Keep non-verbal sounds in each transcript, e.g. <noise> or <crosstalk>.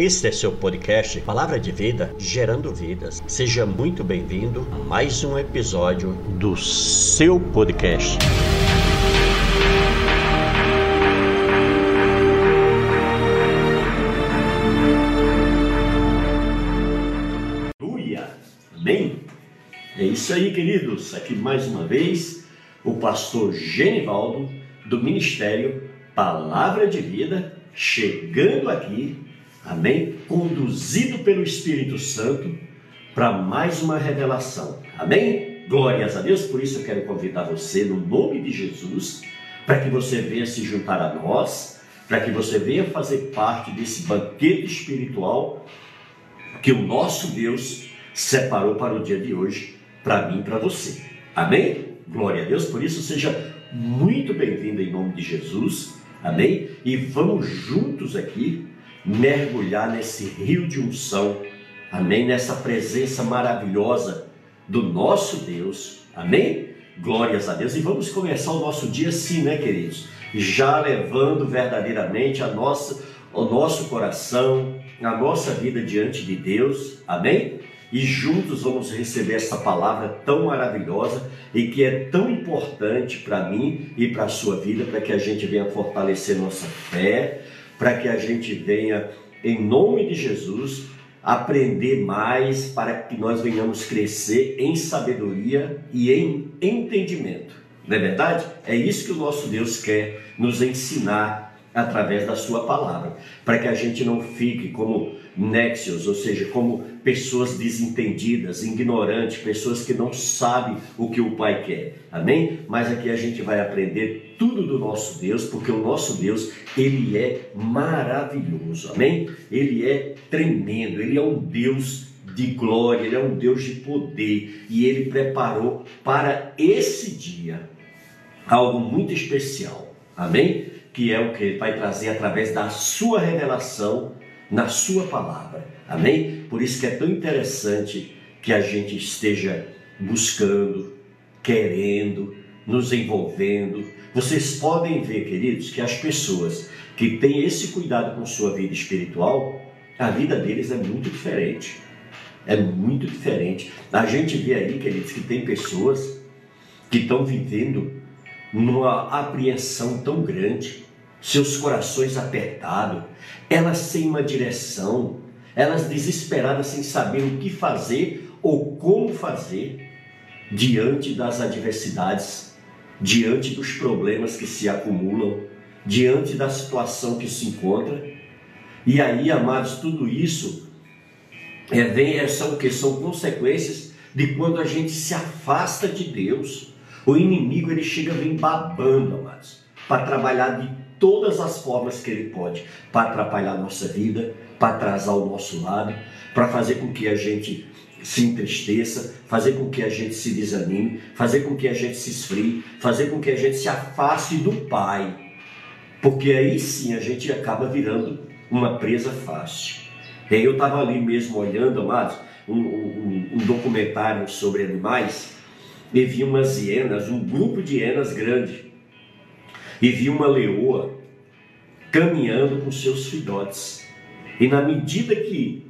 Este é seu podcast Palavra de Vida, gerando vidas. Seja muito bem-vindo a mais um episódio do seu podcast. Aleluia! Amém? É isso aí, queridos. Aqui mais uma vez o pastor Genivaldo do Ministério Palavra de Vida chegando aqui Amém? Conduzido pelo Espírito Santo para mais uma revelação. Amém? Glórias a Deus. Por isso eu quero convidar você, no nome de Jesus, para que você venha se juntar a nós, para que você venha fazer parte desse banquete espiritual que o nosso Deus separou para o dia de hoje, para mim e para você. Amém? Glória a Deus. Por isso, seja muito bem-vindo em nome de Jesus. Amém? E vamos juntos aqui mergulhar nesse rio de unção, amém? Nessa presença maravilhosa do nosso Deus, amém? Glórias a Deus. E vamos começar o nosso dia assim, né, queridos? Já levando verdadeiramente a nossa, o nosso coração, a nossa vida diante de Deus, amém? E juntos vamos receber essa palavra tão maravilhosa e que é tão importante para mim e para a sua vida, para que a gente venha fortalecer nossa fé, para que a gente venha, em nome de Jesus, aprender mais para que nós venhamos crescer em sabedoria e em entendimento. Não é verdade? É isso que o nosso Deus quer nos ensinar através da sua palavra, para que a gente não fique como néxios, ou seja, como pessoas desentendidas, ignorantes, pessoas que não sabem o que o Pai quer. Amém? Mas aqui a gente vai aprender tudo do nosso Deus, porque o nosso Deus, ele é maravilhoso. Amém? Ele é tremendo, ele é um Deus de glória, ele é um Deus de poder e ele preparou para esse dia algo muito especial. Amém? Que é o que ele vai trazer através da sua revelação na Sua palavra. Amém? Por isso que é tão interessante que a gente esteja buscando, querendo, nos envolvendo. Vocês podem ver, queridos, que as pessoas que têm esse cuidado com sua vida espiritual, a vida deles é muito diferente. É muito diferente. A gente vê aí, queridos, que tem pessoas que estão vivendo numa apreensão tão grande, seus corações apertados, elas sem uma direção, elas desesperadas sem saber o que fazer ou como fazer diante das adversidades, diante dos problemas que se acumulam, diante da situação que se encontra. E aí, amados, tudo isso é, vem, é, são que são consequências de quando a gente se afasta de Deus. O inimigo ele chega vem babando, amados, para trabalhar de todas as formas que ele pode para atrapalhar a nossa vida, para atrasar o nosso lado, para fazer com que a gente se entristeça, fazer com que a gente se desanime, fazer com que a gente se esfrie, fazer com que a gente se afaste do Pai. Porque aí sim a gente acaba virando uma presa fácil. E aí eu estava ali mesmo olhando, amados, um, um, um, documentário sobre animais e vi umas hienas, um grupo de hienas grande e vi uma leoa caminhando com seus filhotes. E na medida que,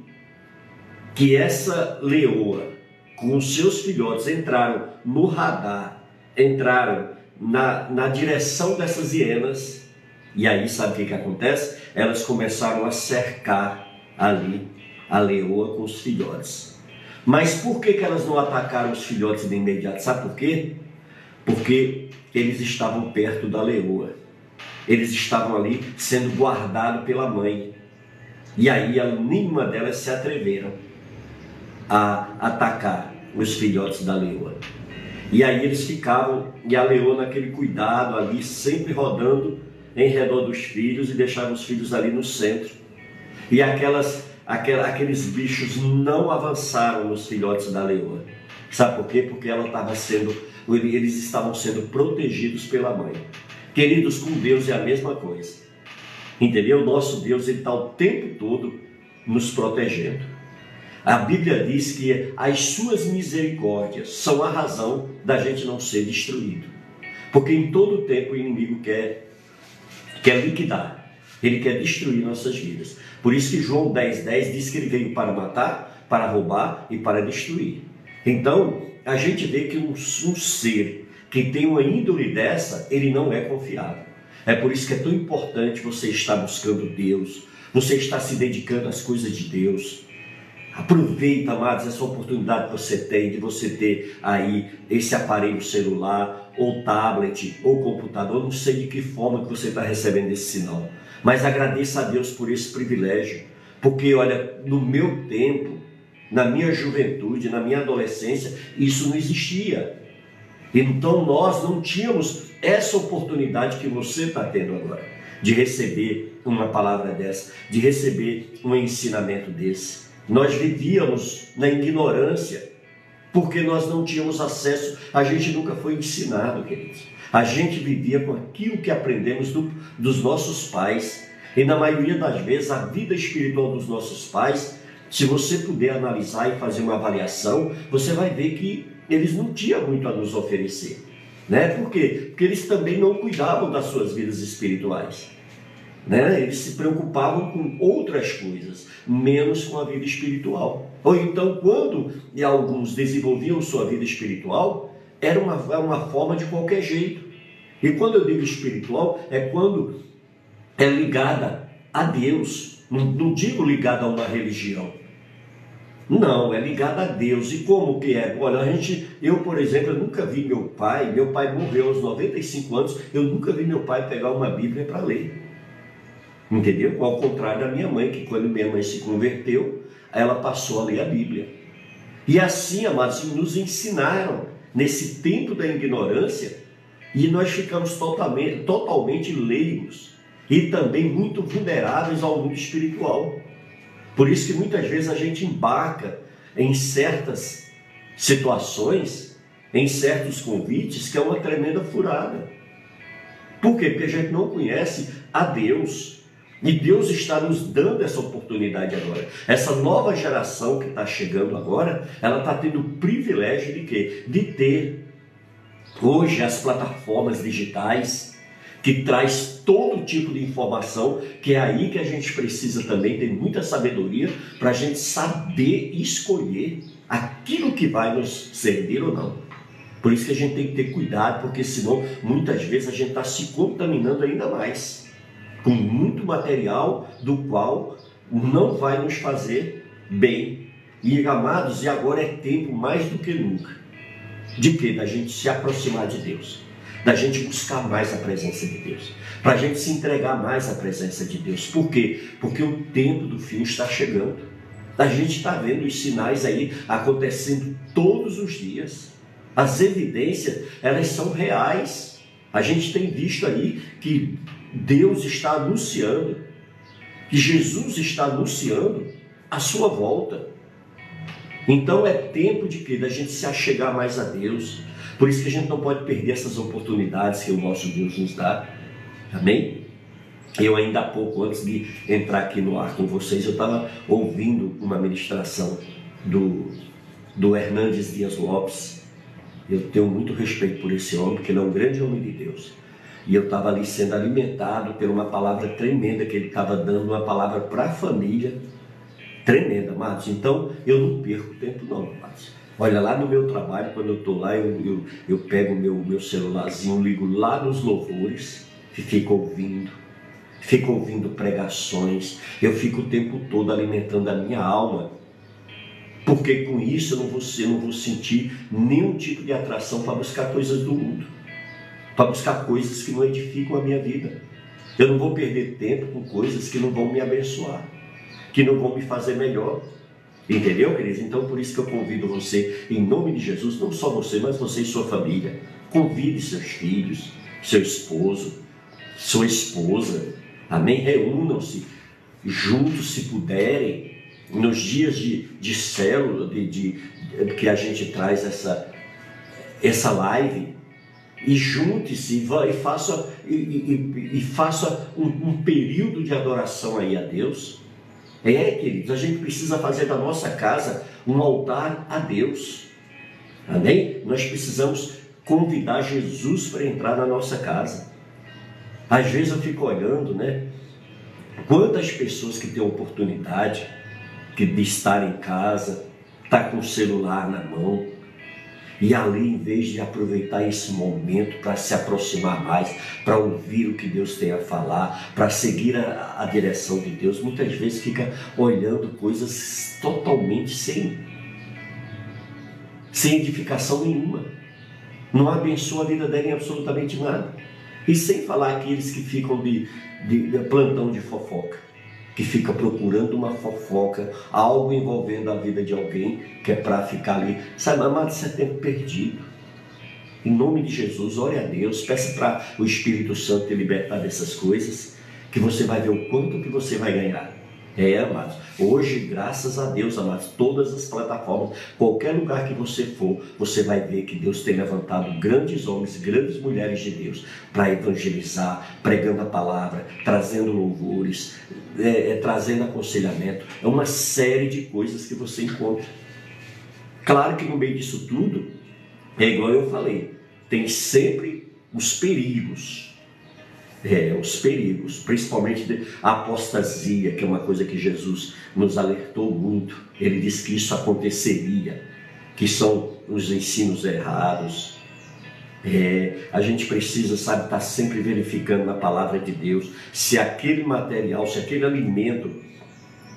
que essa leoa com seus filhotes entraram no radar, entraram na, na direção dessas hienas, e aí sabe o que, que acontece? Elas começaram a cercar ali a leoa com os filhotes. Mas por que, que elas não atacaram os filhotes de imediato? Sabe por quê? Porque eles estavam perto da leoa. Eles estavam ali sendo guardados pela mãe. E aí nenhuma delas se atreveram a atacar os filhotes da leoa. E aí eles ficavam, e a leoa naquele cuidado ali, sempre rodando em redor dos filhos e deixavam os filhos ali no centro. E aquelas, aquela, aqueles bichos não avançaram nos filhotes da leoa. Sabe por quê? Porque ela estava sendo, eles estavam sendo protegidos pela mãe. Queridos, com Deus é a mesma coisa. Entendeu? Nosso Deus ele está o tempo todo nos protegendo. A Bíblia diz que as suas misericórdias são a razão da gente não ser destruído. Porque em todo tempo o inimigo quer, quer liquidar. Ele quer destruir nossas vidas. Por isso que João 10,10 10 diz que ele veio para matar, para roubar e para destruir. Então, a gente vê que um, um ser que tem uma índole dessa, ele não é confiável. É por isso que é tão importante você estar buscando Deus, você estar se dedicando às coisas de Deus. Aproveita, amados, essa oportunidade que você tem de você ter aí esse aparelho celular, ou tablet, ou computador, não sei de que forma que você está recebendo esse sinal. Mas agradeça a Deus por esse privilégio, porque olha, no meu tempo, na minha juventude, na minha adolescência, isso não existia. Então nós não tínhamos essa oportunidade que você está tendo agora, de receber uma palavra dessa, de receber um ensinamento desse. Nós vivíamos na ignorância, porque nós não tínhamos acesso, a gente nunca foi ensinado, queridos. A gente vivia com aquilo que aprendemos do, dos nossos pais. E na maioria das vezes, a vida espiritual dos nossos pais, se você puder analisar e fazer uma avaliação, você vai ver que eles não tinham muito a nos oferecer. Né? Por quê? Porque eles também não cuidavam das suas vidas espirituais. Né? Eles se preocupavam com outras coisas, menos com a vida espiritual. Ou então, quando alguns desenvolviam sua vida espiritual, era uma, uma forma de qualquer jeito. E quando eu digo espiritual, é quando é ligada a Deus. Não, não digo ligada a uma religião. Não, é ligada a Deus. E como que é? Olha, a gente, eu, por exemplo, eu nunca vi meu pai, meu pai morreu aos 95 anos, eu nunca vi meu pai pegar uma Bíblia para ler. Entendeu? Ao contrário da minha mãe, que quando minha mãe se converteu, ela passou a ler a Bíblia. E assim, amados, nos ensinaram nesse tempo da ignorância e nós ficamos totalmente, totalmente leigos e também muito vulneráveis ao mundo espiritual. Por isso que muitas vezes a gente embarca em certas situações, em certos convites, que é uma tremenda furada. Por quê? Porque a gente não conhece a Deus. E Deus está nos dando essa oportunidade agora. Essa nova geração que está chegando agora, ela está tendo o privilégio de quê? De ter hoje as plataformas digitais que traz todo tipo de informação, que é aí que a gente precisa também ter muita sabedoria para a gente saber escolher aquilo que vai nos servir ou não. Por isso que a gente tem que ter cuidado, porque senão muitas vezes a gente está se contaminando ainda mais com muito material do qual não vai nos fazer bem. E amados, e agora é tempo mais do que nunca de que da gente se aproximar de Deus, da gente buscar mais a presença de Deus, para a gente se entregar mais à presença de Deus. Por quê? Porque o tempo do fim está chegando. A gente está vendo os sinais aí acontecendo todos os dias. As evidências, elas são reais. A gente tem visto aí que Deus está anunciando, que Jesus está anunciando a sua volta. Então é tempo de que da gente se achegar mais a Deus. Por isso que a gente não pode perder essas oportunidades que o nosso Deus nos dá. Amém? Eu ainda há pouco, antes de entrar aqui no ar com vocês, eu estava ouvindo uma ministração do, do Hernandes Dias Lopes. Eu tenho muito respeito por esse homem, porque ele é um grande homem de Deus. E eu estava ali sendo alimentado por uma palavra tremenda que ele estava dando, uma palavra para a família, tremenda, Matos. Então, eu não perco tempo não, Matos. Olha, lá no meu trabalho, quando eu estou lá, eu, eu, eu pego meu, meu celularzinho, ligo lá nos louvores e fico ouvindo. Fico ouvindo pregações. Eu fico o tempo todo alimentando a minha alma. Porque com isso eu não vou, eu não vou sentir nenhum tipo de atração para buscar coisas do mundo para buscar coisas que não edificam a minha vida. Eu não vou perder tempo com coisas que não vão me abençoar, que não vão me fazer melhor. Entendeu, queridos? Então, por isso que eu convido você, em nome de Jesus, não só você, mas você e sua família. Convide seus filhos, seu esposo, sua esposa. Amém? Reúnam-se juntos, se puderem, nos dias de, de célula, de, de, que a gente traz essa, essa live e junte-se e faça, e, e, e faça um, um, período de adoração aí a Deus. É, queridos, a gente precisa fazer da nossa casa um altar a Deus. Amém? Nós precisamos convidar Jesus para entrar na nossa casa. Às vezes eu fico olhando, né? Quantas pessoas que têm oportunidade de estar em casa, tá com o celular na mão, e ali, em vez de aproveitar esse momento para se aproximar mais, para ouvir o que Deus tem a falar, para seguir a, a, direção de Deus, muitas vezes fica olhando coisas totalmente sem, sem edificação nenhuma. Não abençoa a vida dela em absolutamente nada. E sem falar aqueles que ficam de, de, de plantão de fofoca que fica procurando uma fofoca, algo envolvendo a vida de alguém, que é para ficar ali. Sabe, amado, isso é tempo perdido. Em nome de Jesus, ore a Deus, peça para o Espírito Santo te libertar dessas coisas, que você vai ver o quanto que você vai ganhar. É, amados. Hoje, graças a Deus, amados, todas as plataformas, qualquer lugar que você for, você vai ver que Deus tem levantado grandes homens, grandes mulheres de Deus para evangelizar, pregando a palavra, trazendo louvores, é, é, trazendo aconselhamento. É uma série de coisas que você encontra. Claro que no meio disso tudo, é igual eu falei, tem sempre os perigos é, os perigos, principalmente a apostasia, que é uma coisa que Jesus nos alertou muito. Ele disse que isso aconteceria, que são os ensinos errados. É, a gente precisa, sabe, estar tá sempre verificando na palavra de Deus se aquele material, se aquele alimento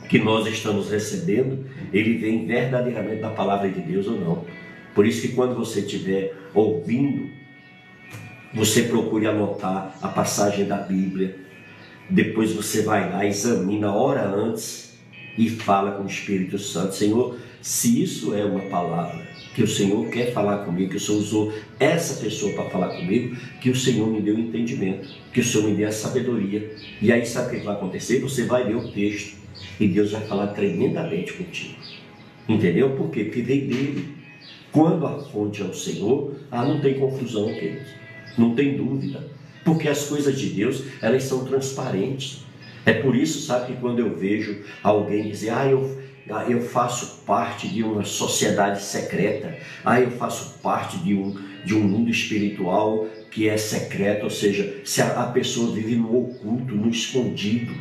que nós estamos recebendo, ele vem verdadeiramente da palavra de Deus ou não. Por isso que quando você estiver ouvindo você procure anotar a passagem da Bíblia. Depois você vai lá, examina hora antes e fala com o Espírito Santo. Senhor, se isso é uma palavra que o Senhor quer falar comigo, que o Senhor usou essa pessoa para falar comigo, que o Senhor me deu entendimento, que o Senhor me deu a sabedoria. E aí sabe o que vai acontecer? Você vai ler o texto e Deus vai falar tremendamente contigo. Entendeu? Por quê? Porque veio dele. Quando a fonte é o Senhor, ah, não tem confusão, queridos não tem dúvida, porque as coisas de Deus, elas são transparentes. É por isso, sabe, que quando eu vejo alguém dizer, ah, eu, ah, eu faço parte de uma sociedade secreta, ah, eu faço parte de um, de um mundo espiritual que é secreto, ou seja, se a, a pessoa vive no oculto, no escondido.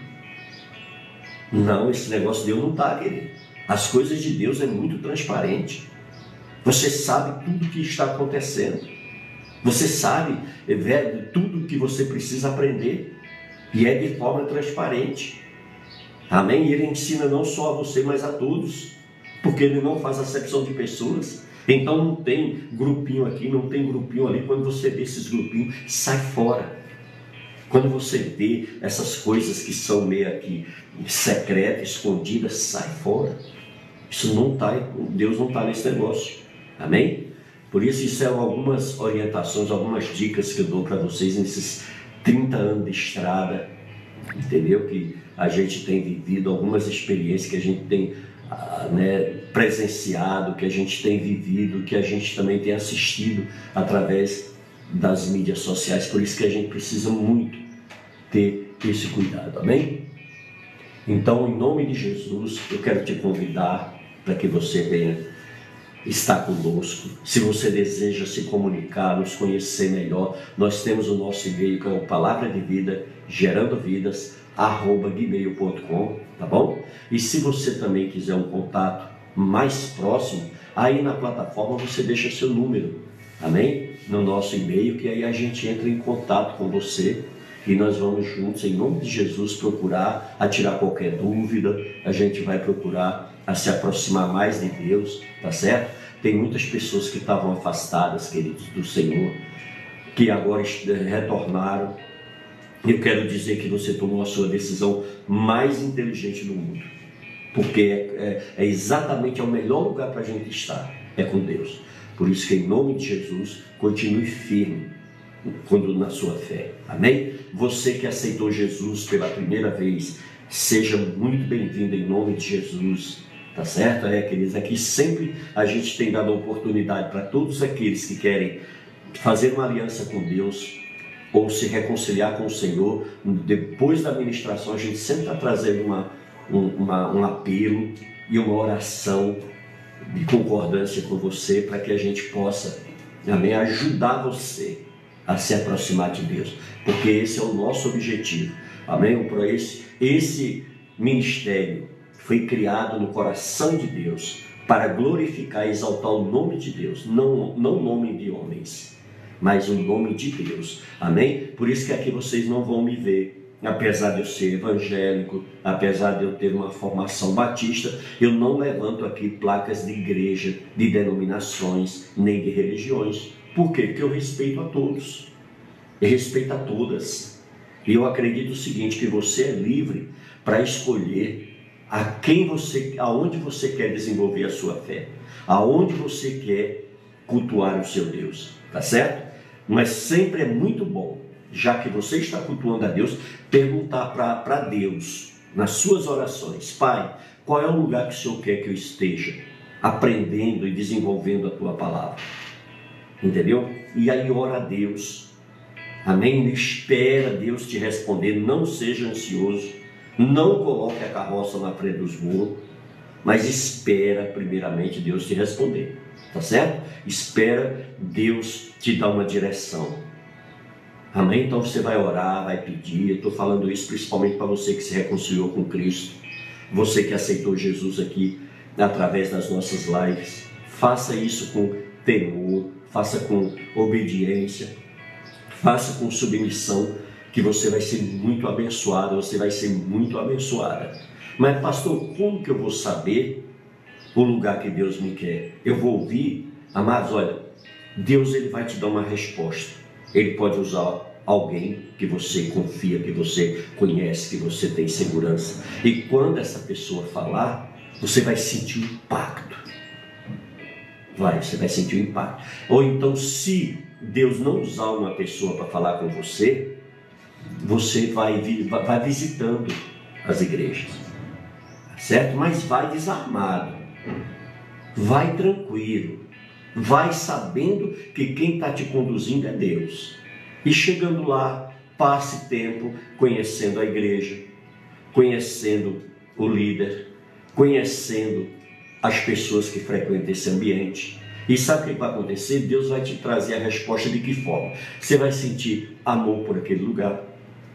Não, esse negócio de Deus não está, querido. As coisas de Deus é muito transparente. Você sabe tudo o que está acontecendo. Você sabe é, tudo que você precisa aprender e é de forma transparente. Amém? E ele ensina não só a você, mas a todos, porque ele não faz acepção de pessoas. Então não tem grupinho aqui, não tem grupinho ali. Quando você vê esses grupinhos, sai fora. Quando você vê essas coisas que são meio aqui secretas, escondidas, sai fora. Isso não está, Deus não está nesse negócio. Amém? Por isso, isso são algumas orientações, algumas dicas que eu dou para vocês nesses 30 anos de estrada, entendeu? Que a gente tem vivido, algumas experiências que a gente tem ah, né, presenciado, que a gente tem vivido, que a gente também tem assistido através das mídias sociais. Por isso que a gente precisa muito ter esse cuidado, amém? Então, em nome de Jesus, eu quero te convidar para que você venha está conosco. Se você deseja se comunicar, nos conhecer melhor, nós temos o nosso e-mail que é o palavra de vida, gerando vidas, arroba gmail.com, tá bom? E se você também quiser um contato mais próximo, aí na plataforma você deixa seu número, amém? No nosso e-mail, que aí a gente entra em contato com você e nós vamos juntos, em nome de Jesus, procurar a tirar qualquer dúvida, a gente vai procurar a se aproximar mais de Deus, tá certo? Tem muitas pessoas que estavam afastadas, queridos, do Senhor, que agora retornaram. Eu quero dizer que você tomou a sua decisão mais inteligente do mundo, porque é, é, é exatamente o melhor lugar para a gente estar, é com Deus. Por isso que em nome de Jesus, continue firme quando na sua fé. Amém? Você que aceitou Jesus pela primeira vez, seja muito bem-vindo em nome de Jesus. Tá certo? É, queridos, aqui sempre a gente tem dado oportunidade para todos aqueles que querem fazer uma aliança com Deus ou se reconciliar com o Senhor. Depois da ministração, a gente sempre está trazendo uma, um, uma, um apelo e uma oração de concordância com você para que a gente possa também ajudar você a se aproximar de Deus, porque esse é o nosso objetivo. Amém? Esse, esse ministério foi criado no coração de Deus para glorificar e exaltar o nome de Deus, não não nome de homens, mas o nome de Deus. Amém? Por isso que aqui vocês não vão me ver apesar de eu ser evangélico, apesar de eu ter uma formação batista, eu não levanto aqui placas de igreja, de denominações, nem de religiões. Por quê? Porque eu respeito a todos. Eu respeito a todas. E eu acredito o seguinte, que você é livre para escolher a quem você, aonde você quer desenvolver a sua fé, aonde você quer cultuar o seu Deus, tá certo? Mas sempre é muito bom já que você está cultuando a Deus, perguntar para Deus, nas suas orações, Pai, qual é o lugar que o Senhor quer que eu esteja aprendendo e desenvolvendo a tua palavra? Entendeu? E aí ora a Deus. Amém? Espera Deus te responder. Não seja ansioso. Não coloque a carroça na frente dos burros. Mas espera primeiramente Deus te responder. Tá certo? Espera Deus te dar uma direção. Amém? Então você vai orar, vai pedir. Estou falando isso principalmente para você que se reconciliou com Cristo, você que aceitou Jesus aqui através das nossas lives. Faça isso com temor, faça com obediência, faça com submissão, que você vai ser muito abençoado, você vai ser muito abençoada. Mas, pastor, como que eu vou saber o lugar que Deus me quer? Eu vou ouvir, amados, olha, Deus ele vai te dar uma resposta. Ele pode usar alguém que você confia, que você conhece, que você tem segurança. E quando essa pessoa falar, você vai sentir o impacto. Vai, você vai sentir o impacto. Ou então, se Deus não usar uma pessoa para falar com você, você vai, vai visitando as igrejas. Certo? Mas vai desarmado. Vai tranquilo Vai sabendo que quem está te conduzindo é Deus. E chegando lá, passe tempo conhecendo a igreja, conhecendo o líder, conhecendo as pessoas que frequentam esse ambiente. E sabe o que vai acontecer? Deus vai te trazer a resposta de que forma? Você vai sentir amor por aquele lugar,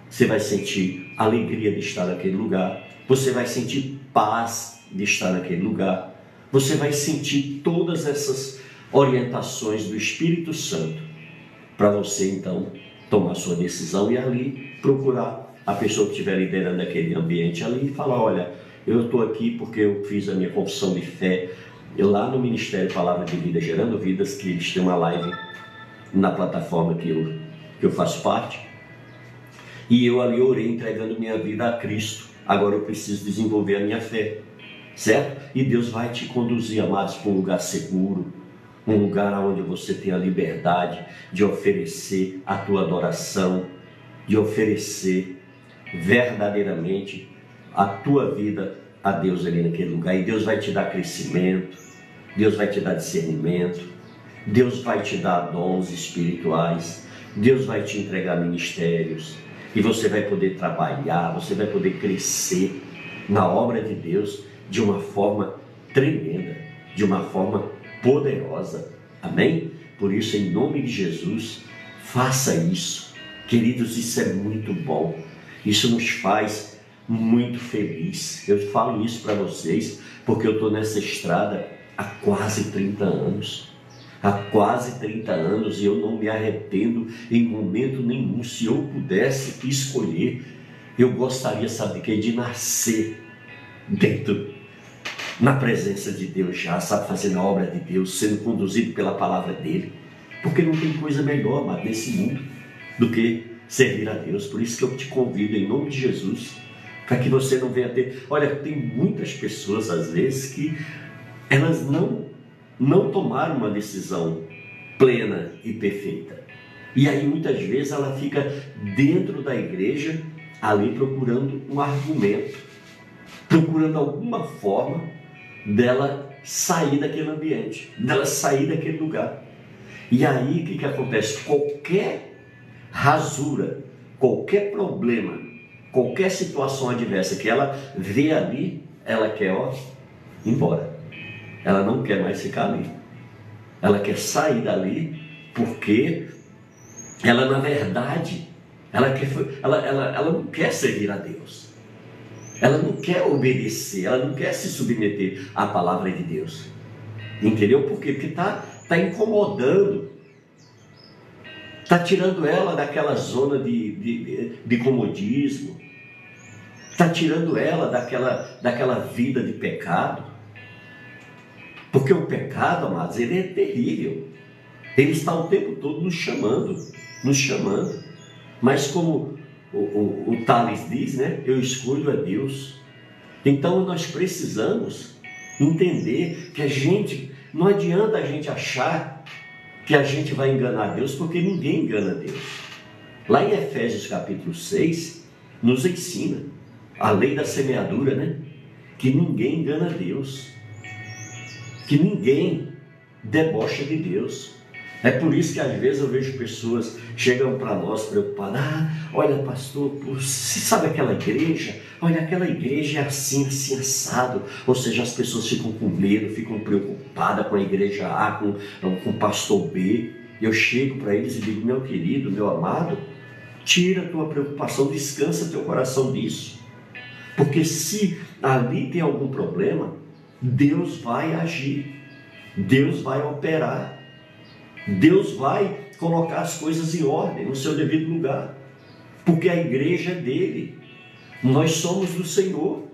você vai sentir alegria de estar naquele lugar, você vai sentir paz de estar naquele lugar, você vai sentir todas essas orientações do Espírito Santo para você então tomar sua decisão e ali procurar a pessoa que estiver liderando aquele ambiente ali e falar, olha, eu estou aqui porque eu fiz a minha confissão de fé eu, lá no Ministério Palavra de Vida Gerando Vidas, que eles têm uma live na plataforma que eu, que eu faço parte, e eu ali orei entregando minha vida a Cristo. Agora eu preciso desenvolver a minha fé, certo? E Deus vai te conduzir, amados, para um lugar seguro, um lugar onde você tem a liberdade de oferecer a tua adoração, de oferecer verdadeiramente a tua vida a Deus ali naquele lugar. E Deus vai te dar crescimento, Deus vai te dar discernimento, Deus vai te dar dons espirituais, Deus vai te entregar ministérios, e você vai poder trabalhar, você vai poder crescer na obra de Deus de uma forma tremenda, de uma forma poderosa. Amém? Por isso, em nome de Jesus, faça isso. Queridos, isso é muito bom. Isso nos faz muito feliz. Eu falo isso para vocês porque eu estou nessa estrada há quase 30 anos. Há quase 30 anos e eu não me arrependo em momento nenhum. Se eu pudesse escolher, eu gostaria, sabe, que de nascer dentro na presença de Deus já, sabe, fazendo a obra de Deus, sendo conduzido pela palavra dele. Porque não tem coisa melhor, amado, nesse mundo do que servir a Deus. Por isso que eu te convido, em nome de Jesus, para que você não venha ter. Olha, tem muitas pessoas, às vezes, que elas não, não tomaram uma decisão plena e perfeita. E aí, muitas vezes, ela fica dentro da igreja, ali procurando um argumento, procurando alguma forma dela sair daquele ambiente, dela sair daquele lugar. E aí o que, que acontece? Qualquer rasura, qualquer problema, qualquer situação adversa que ela vê ali, ela quer ó, embora. Ela não quer mais ficar ali. Ela quer sair dali porque ela na verdade, ela, quer, ela, ela, ela não quer servir a Deus. Ela não quer obedecer, ela não quer se submeter à palavra de Deus. Entendeu? Por quê? Porque está tá incomodando. Está tirando ela daquela zona de, de, de comodismo. Está tirando ela daquela, daquela vida de pecado. Porque o pecado, amados, ele é terrível. Ele está o tempo todo nos chamando, nos chamando. Mas como o, o, o Tales diz, né? Eu escolho a Deus. Então nós precisamos entender que a gente, não adianta a gente achar que a gente vai enganar Deus, porque ninguém engana Deus. Lá em Efésios capítulo 6, nos ensina a lei da semeadura, né? Que ninguém engana Deus, que ninguém debocha de Deus. É por isso que às vezes eu vejo pessoas chegam para nós preocupadas. Ah, olha, pastor, você sabe aquela igreja? Olha, aquela igreja é assim, assim, assado. Ou seja, as pessoas ficam com medo, ficam preocupadas com a igreja A, com, com o pastor B. Eu chego para eles e digo, meu querido, meu amado, tira a tua preocupação, descansa teu coração disso. Porque se ali tem algum problema, Deus vai agir, Deus vai operar. Deus vai colocar as coisas em ordem, no seu devido lugar, porque a igreja é dele, nós somos do Senhor,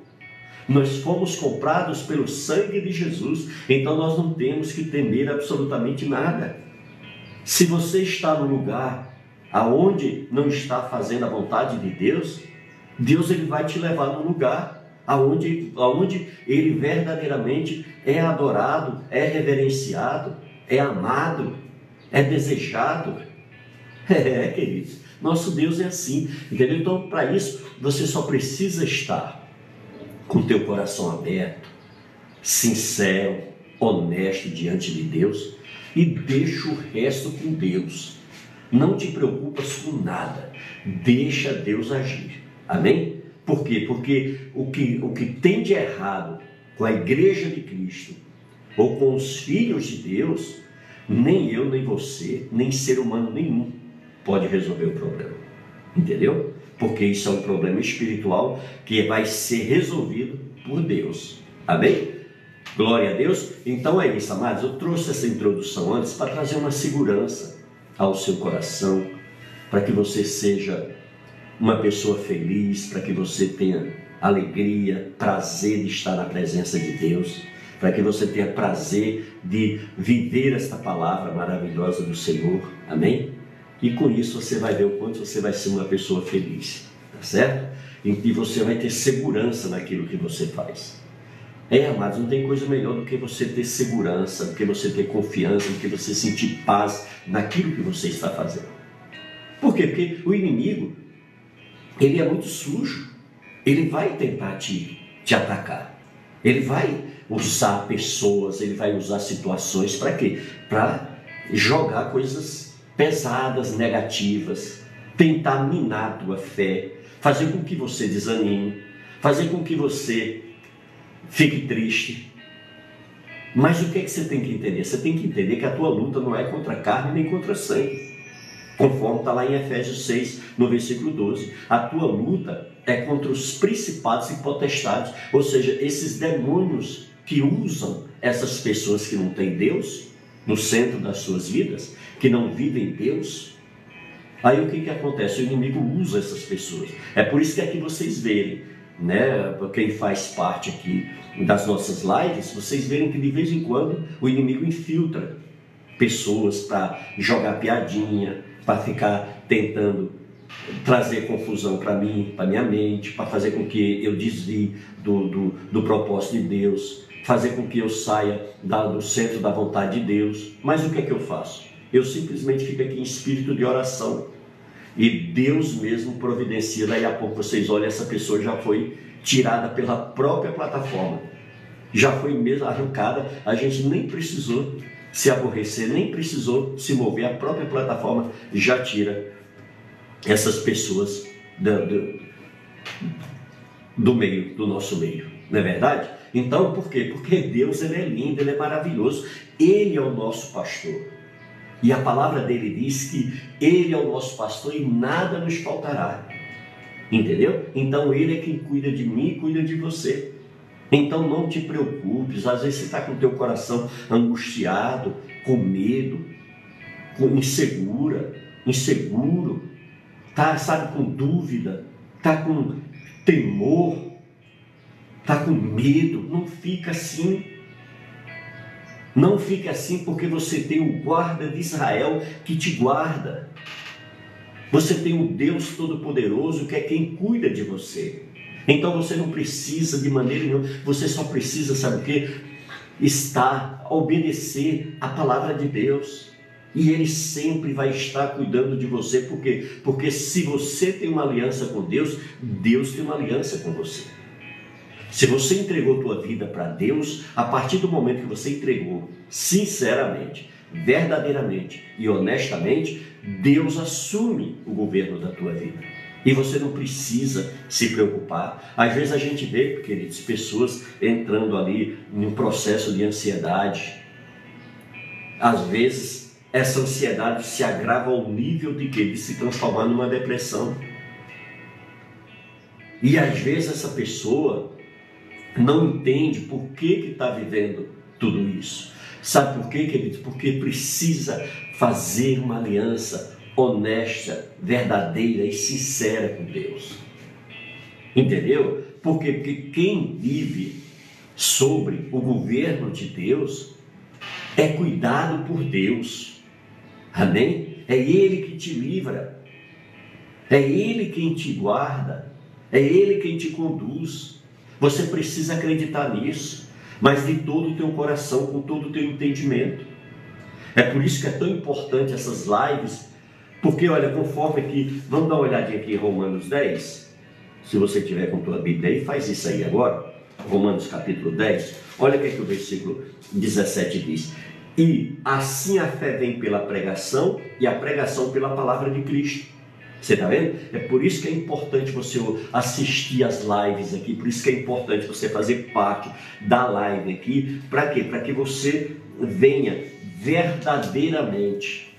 nós fomos comprados pelo sangue de Jesus, então nós não temos que temer absolutamente nada. Se você está no lugar aonde não está fazendo a vontade de Deus, Deus ele vai te levar no lugar aonde, aonde ele verdadeiramente é adorado, é reverenciado, é amado, é desejado. <laughs> É, queridos, nosso Deus é assim, entendeu? Então, para isso, você só precisa estar com teu coração aberto, sincero, honesto diante de Deus e deixa o resto com Deus. Não te preocupas com nada, deixa Deus agir. Amém? Por quê? Porque o que, o que tem de errado com a igreja de Cristo ou com os filhos de Deus nem eu, nem você, nem ser humano nenhum pode resolver o problema. Entendeu? Porque isso é um problema espiritual que vai ser resolvido por Deus. Amém? Glória a Deus. Então é isso, amados. Eu trouxe essa introdução antes para trazer uma segurança ao seu coração, para que você seja uma pessoa feliz, para que você tenha alegria, prazer de estar na presença de Deus para que você tenha prazer de viver esta palavra maravilhosa do Senhor. Amém? E com isso você vai ver o quanto você vai ser uma pessoa feliz, tá certo? E você vai ter segurança naquilo que você faz. É, amados, não tem coisa melhor do que você ter segurança, do que você ter confiança, do que você sentir paz naquilo que você está fazendo. Por quê? Porque o inimigo, ele é muito sujo. Ele vai tentar te, te atacar. Ele vai usar pessoas, ele vai usar situações para quê? Para jogar coisas pesadas, negativas, tentar minar a tua fé, fazer com que você desanime, fazer com que você fique triste. Mas o que é que você tem que entender? Você tem que entender que a tua luta não é contra carne nem contra sangue. Conforme está lá em Efésios 6, no versículo 12. A tua luta é contra os principados e potestades, ou seja, esses demônios que usam essas pessoas que não têm Deus no centro das suas vidas, que não vivem Deus. Aí o que, que acontece? O inimigo usa essas pessoas. É por isso que aqui vocês verem, né, quem faz parte aqui das nossas lives, vocês verem que de vez em quando o inimigo infiltra pessoas para jogar piadinha, para ficar tentando trazer confusão para mim, para minha mente, para fazer com que eu desvie do, do, do propósito de Deus fazer com que eu saia do centro da vontade de Deus. Mas o que é que eu faço? Eu simplesmente fico aqui em espírito de oração. E Deus mesmo providencia. Daí a pouco vocês olham, essa pessoa já foi tirada pela própria plataforma. Já foi mesmo arrancada. A gente nem precisou se aborrecer, nem precisou se mover. A própria plataforma já tira essas pessoas do, do, do meio, do nosso meio. Não é verdade? Então, por quê? Porque Deus ele é lindo, ele é maravilhoso. Ele é o nosso pastor. E a palavra dele diz que ele é o nosso pastor e nada nos faltará. Entendeu? Então ele é quem cuida de mim e cuida de você. Então não te preocupes, às vezes você está com o teu coração angustiado, com medo, com insegura, inseguro, tá, sabe, com dúvida, tá com temor, tá com medo, não fica assim. Não fique assim porque você tem o guarda de Israel que te guarda. Você tem o Deus Todo-Poderoso que é quem cuida de você. Então você não precisa de maneira nenhuma, você só precisa, sabe o que? Estar, obedecer a palavra de Deus. E Ele sempre vai estar cuidando de você, por quê? Porque se você tem uma aliança com Deus, Deus tem uma aliança com você. Se você entregou tua vida para Deus, a partir do momento que você entregou, sinceramente, verdadeiramente e honestamente, Deus assume o governo da tua vida. E você não precisa se preocupar. Às vezes a gente vê, queridos, pessoas entrando ali num processo de ansiedade. Às vezes essa ansiedade se agrava ao nível de que de se transformar numa depressão. E às vezes essa pessoa não entende por que está vivendo tudo isso. Sabe por quê, queridos? Porque precisa fazer uma aliança honesta, verdadeira e sincera com Deus. Entendeu? Porque, porque quem vive sobre o governo de Deus é cuidado por Deus. Amém? É Ele que te livra. É Ele quem te guarda. É Ele quem te conduz. Você precisa acreditar nisso, mas de todo o teu coração, com todo o teu entendimento. É por isso que é tão importante essas lives, porque olha, conforme aqui, vamos dar uma olhadinha aqui em Romanos 10. Se você tiver com tua Bíblia aí, faz isso aí agora. Romanos capítulo 10. Olha o que, é que o versículo 17 diz. E assim a fé vem pela pregação e a pregação pela palavra de Cristo. Você está vendo? É por isso que é importante você assistir as lives aqui, por isso que é importante você fazer parte da live aqui. Para quê? Para que você venha verdadeiramente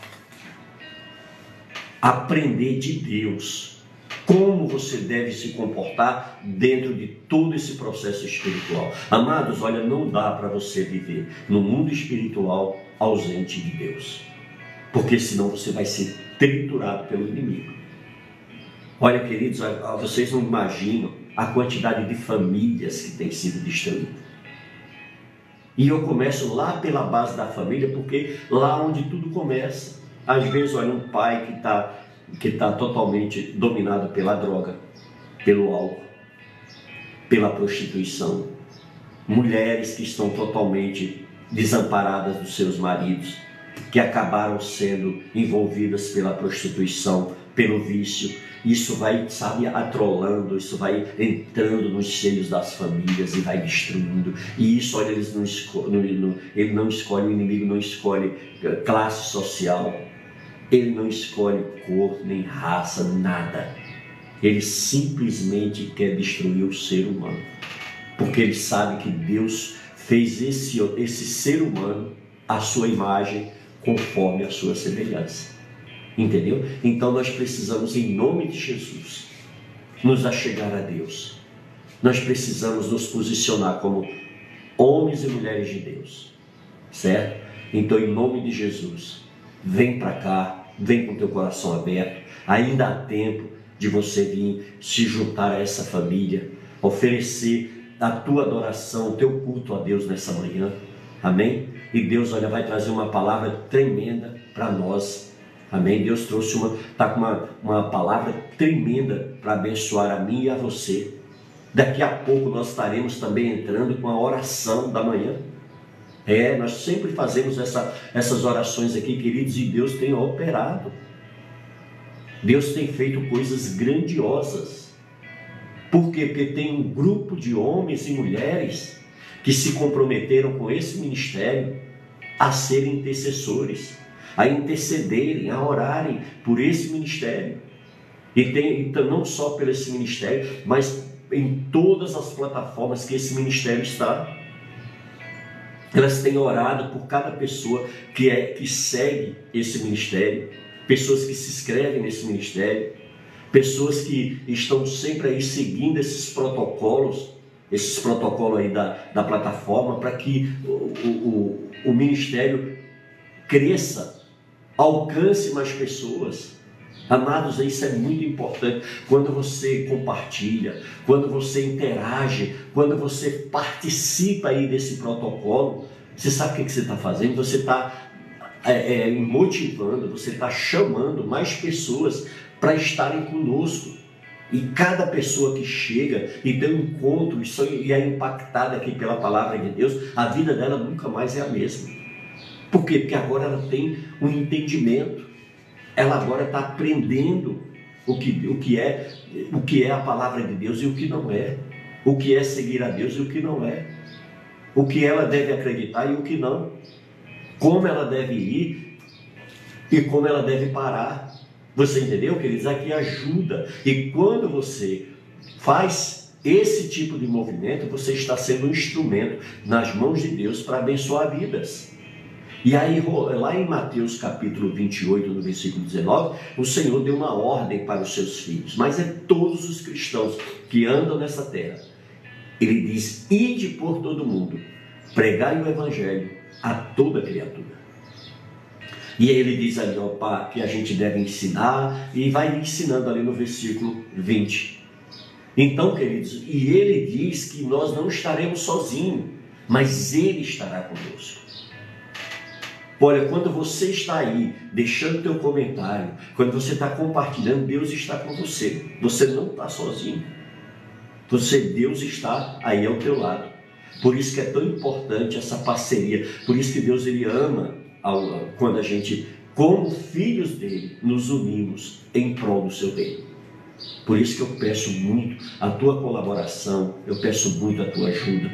aprender de Deus como você deve se comportar dentro de todo esse processo espiritual. Amados, olha, não dá para você viver no mundo espiritual ausente de Deus, porque senão você vai ser triturado pelo inimigo. Olha, queridos, vocês não imaginam a quantidade de famílias que tem sido destruída. E eu começo lá pela base da família, porque lá onde tudo começa. Às vezes, olha, um pai que está que tá totalmente dominado pela droga, pelo álcool, pela prostituição. Mulheres que estão totalmente desamparadas dos seus maridos, que acabaram sendo envolvidas pela prostituição, pelo vício isso vai, sabe, atrolando, isso vai entrando nos seios das famílias e vai destruindo. E isso, olha, eles não escolhem, ele não escolhe, o inimigo não escolhe eh, classe social, ele não escolhe cor, nem raça, nada. Ele simplesmente quer destruir o ser humano. Porque ele sabe que Deus fez esse, esse ser humano à sua imagem, conforme a sua semelhança. Entendeu? Então nós precisamos, em nome de Jesus, nos achegar a Deus. Nós precisamos nos posicionar como homens e mulheres de Deus. Certo? Então, em nome de Jesus, vem para cá, vem com teu coração aberto. Ainda há tempo de você vir se juntar a essa família, oferecer a tua adoração, o teu culto a Deus nessa manhã. Amém? E Deus, olha, vai trazer uma palavra tremenda para nós Amém? Deus trouxe uma, está com uma, uma palavra tremenda para abençoar a mim e a você. Daqui a pouco nós estaremos também entrando com a oração da manhã. É, nós sempre fazemos essa, essas orações aqui, queridos, e Deus tem operado. Deus tem feito coisas grandiosas. Por quê? Porque tem um grupo de homens e mulheres que se comprometeram com esse ministério a serem intercessores a intercederem, a orarem por esse ministério. E tem, então, não só por esse ministério, mas em todas as plataformas que esse ministério está. Elas têm orado por cada pessoa que é que segue esse ministério, pessoas que se inscrevem nesse ministério, pessoas que estão sempre aí seguindo esses protocolos, esses protocolos aí da, da plataforma, para que o, o, o ministério cresça, alcance mais pessoas. Amados, isso é muito importante. Quando você compartilha, quando você interage, quando você participa aí desse protocolo, você sabe o que você está fazendo? Você está é, é, motivando, você está chamando mais pessoas para estarem conosco. E cada pessoa que chega e tem um encontro e é impactada aqui pela palavra de Deus, a vida dela nunca mais é a mesma. Por quê? Porque agora ela tem um entendimento ela agora está aprendendo o que, o, que é, o que é a palavra de Deus e o que não é. O que é seguir a Deus e o que não é. O que ela deve acreditar e o que não. Como ela deve ir e como ela deve parar. Você entendeu, queridos? Aqui ajuda. E quando você faz esse tipo de movimento, você está sendo um instrumento nas mãos de Deus para abençoar vidas. E aí, lá em Mateus capítulo 28, no versículo 19, o Senhor deu uma ordem para os seus filhos, mas é todos os cristãos que andam nessa terra. Ele diz: Ide por todo mundo, pregai o evangelho a toda criatura. E ele diz ali, ó, que a gente deve ensinar, e vai ensinando ali no versículo 20. Então, queridos, e ele diz que nós não estaremos sozinhos, mas ele estará conosco. Olha, quando você está aí deixando teu comentário, quando você está compartilhando, Deus está com você. Você não está sozinho. Você, Deus está aí ao teu lado. Por isso que é tão importante essa parceria. Por isso que Deus ele ama quando a gente, como filhos dele, nos unimos em prol do seu bem. Por isso que eu peço muito a tua colaboração, eu peço muito a tua ajuda,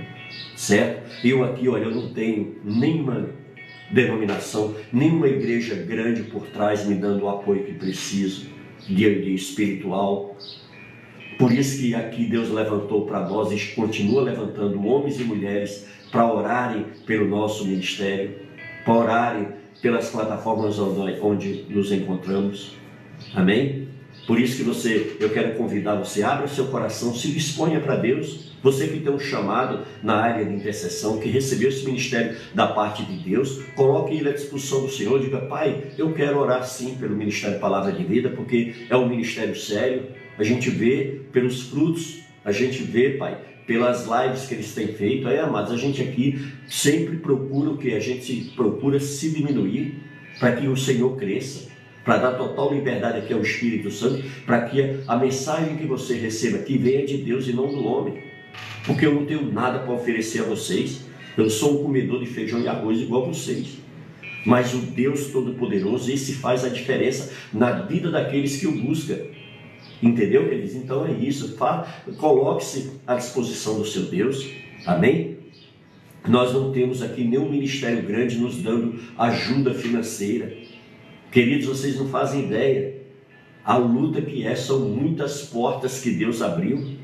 certo? Eu aqui, olha, eu não tenho nenhuma denominação, nenhuma igreja grande por trás me dando o apoio que preciso, de, espiritual. Por isso que aqui Deus levantou para nós e continua levantando homens e mulheres para orarem pelo nosso ministério, para orarem pelas plataformas onde nos encontramos. Amém? Por isso que você, eu quero convidar você, abra seu coração, se disponha para Deus você que tem um chamado na área de intercessão, que recebeu esse ministério da parte de Deus, coloque ele à disposição do Senhor. Diga, Pai, eu quero orar sim pelo Ministério Palavra de Vida, porque é um ministério sério. A gente vê pelos frutos, a gente vê, Pai, pelas lives que eles têm feito. Aí, amados, a gente aqui sempre procura o que? A gente procura se diminuir para que o Senhor cresça para dar total liberdade aqui ao Espírito Santo, para que a mensagem que você receba aqui venha de Deus e não do homem porque eu não tenho nada para oferecer a vocês. Eu sou um comedor de feijão e arroz igual vocês. Mas o Deus Todo-Poderoso, esse faz a diferença na vida daqueles que o buscam. Entendeu, queridos? Então é isso. Coloque-se à disposição do seu Deus. Amém? Nós não temos aqui nenhum ministério grande nos dando ajuda financeira. Queridos, vocês não fazem ideia. A luta que é, são muitas portas que Deus abriu.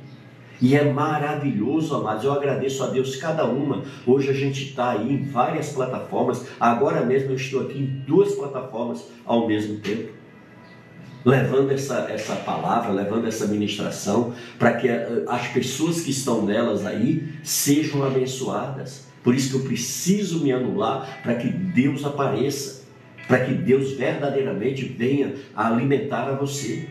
E é maravilhoso, amados. Eu agradeço a Deus cada uma. Hoje a gente está aí em várias plataformas. Agora mesmo eu estou aqui em duas plataformas ao mesmo tempo. Levando essa, essa palavra, levando essa ministração, para que eh, as pessoas que estão nelas aí sejam abençoadas. Por isso que eu preciso me anular para que Deus apareça, para que Deus verdadeiramente venha a alimentar a você.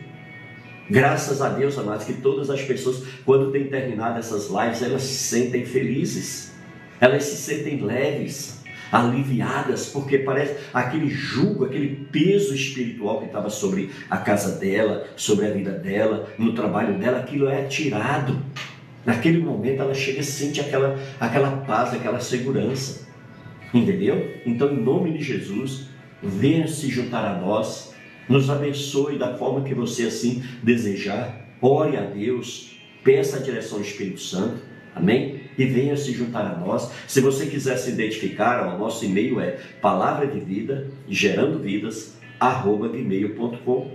Graças a Deus, amados, que todas as pessoas, quando têm terminado essas lives, elas se sentem felizes, elas se sentem leves, aliviadas, porque parece aquele jugo, aquele peso espiritual que estava sobre a casa dela, sobre a vida dela, no trabalho dela, aquilo é tirado. Naquele momento ela chega e sente aquela, aquela paz, aquela segurança. Entendeu? Então, em nome de Jesus, venha se juntar a nós nos abençoe da forma que você assim desejar. Ore a Deus, peça a direção do Espírito Santo. Amém? E venha se juntar a nós. Se você quiser se identificar, o nosso e-mail é palavra de vida, gerando vidas, arroba gmail.com.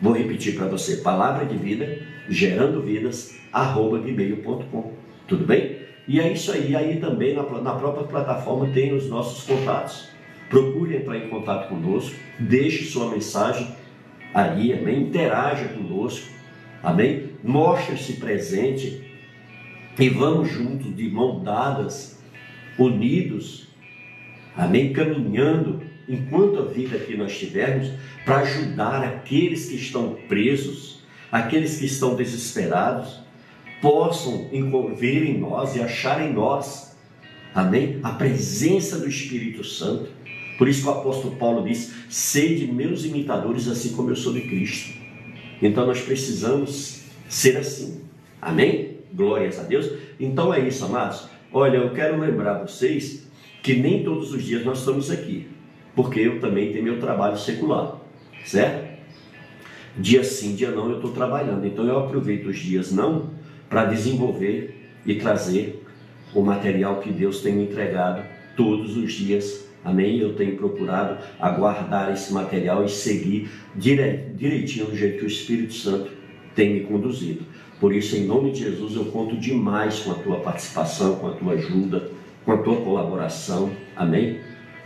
Vou repetir para você, palavra de vida, gerando vidas, arroba gmail.com. Tudo bem? E é isso aí. Aí também na, na própria plataforma tem os nossos contatos. Procure entrar em contato conosco, deixe sua mensagem aí, amém? Interaja conosco, amém? Mostre-se presente e vamos juntos, de mão dadas, unidos, amém? Caminhando enquanto a vida que nós tivermos para ajudar aqueles que estão presos, aqueles que estão desesperados, possam ver em nós e achar em nós, amém? A presença do Espírito Santo. Por isso que o apóstolo Paulo diz: sede meus imitadores, assim como eu sou de Cristo. Então nós precisamos ser assim, amém? Glórias a Deus. Então é isso, amados. Olha, eu quero lembrar vocês que nem todos os dias nós estamos aqui, porque eu também tenho meu trabalho secular, certo? Dia sim, dia não, eu estou trabalhando. Então eu aproveito os dias não para desenvolver e trazer o material que Deus tem me entregado todos os dias. Amém? Eu tenho procurado aguardar esse material e seguir direitinho do jeito que o Espírito Santo tem me conduzido. Por isso, em nome de Jesus, eu conto demais com a tua participação, com a tua ajuda, com a tua colaboração. Amém?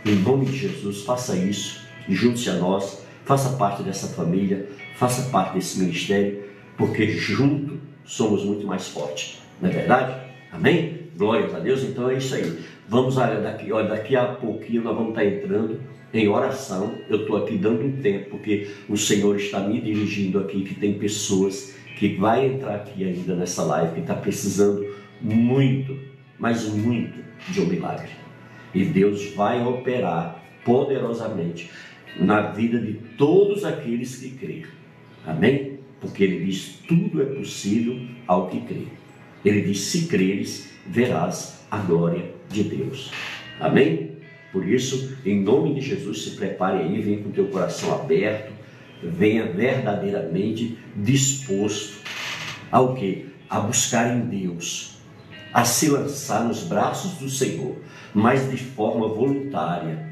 Em nome de Jesus, faça isso, junte-se a nós, faça parte dessa família, faça parte desse ministério, porque junto somos muito mais fortes. Não é verdade? Amém? Glórias a Deus. Então é isso aí. Vamos olha, daqui, olha, daqui a pouquinho nós vamos estar entrando em oração. Eu estou aqui dando um tempo, porque o Senhor está me dirigindo aqui, que tem pessoas que vai entrar aqui ainda nessa live, que está precisando muito, mas muito de um milagre. E Deus vai operar poderosamente na vida de todos aqueles que crêem. Amém? porque ele diz: tudo é possível ao que crê. Ele diz: se creres, verás a glória de Deus. Amém? Por isso, em nome de Jesus, se prepare aí, venha com teu coração aberto, venha verdadeiramente disposto ao que? A buscar em Deus, a se lançar nos braços do Senhor, mas de forma voluntária.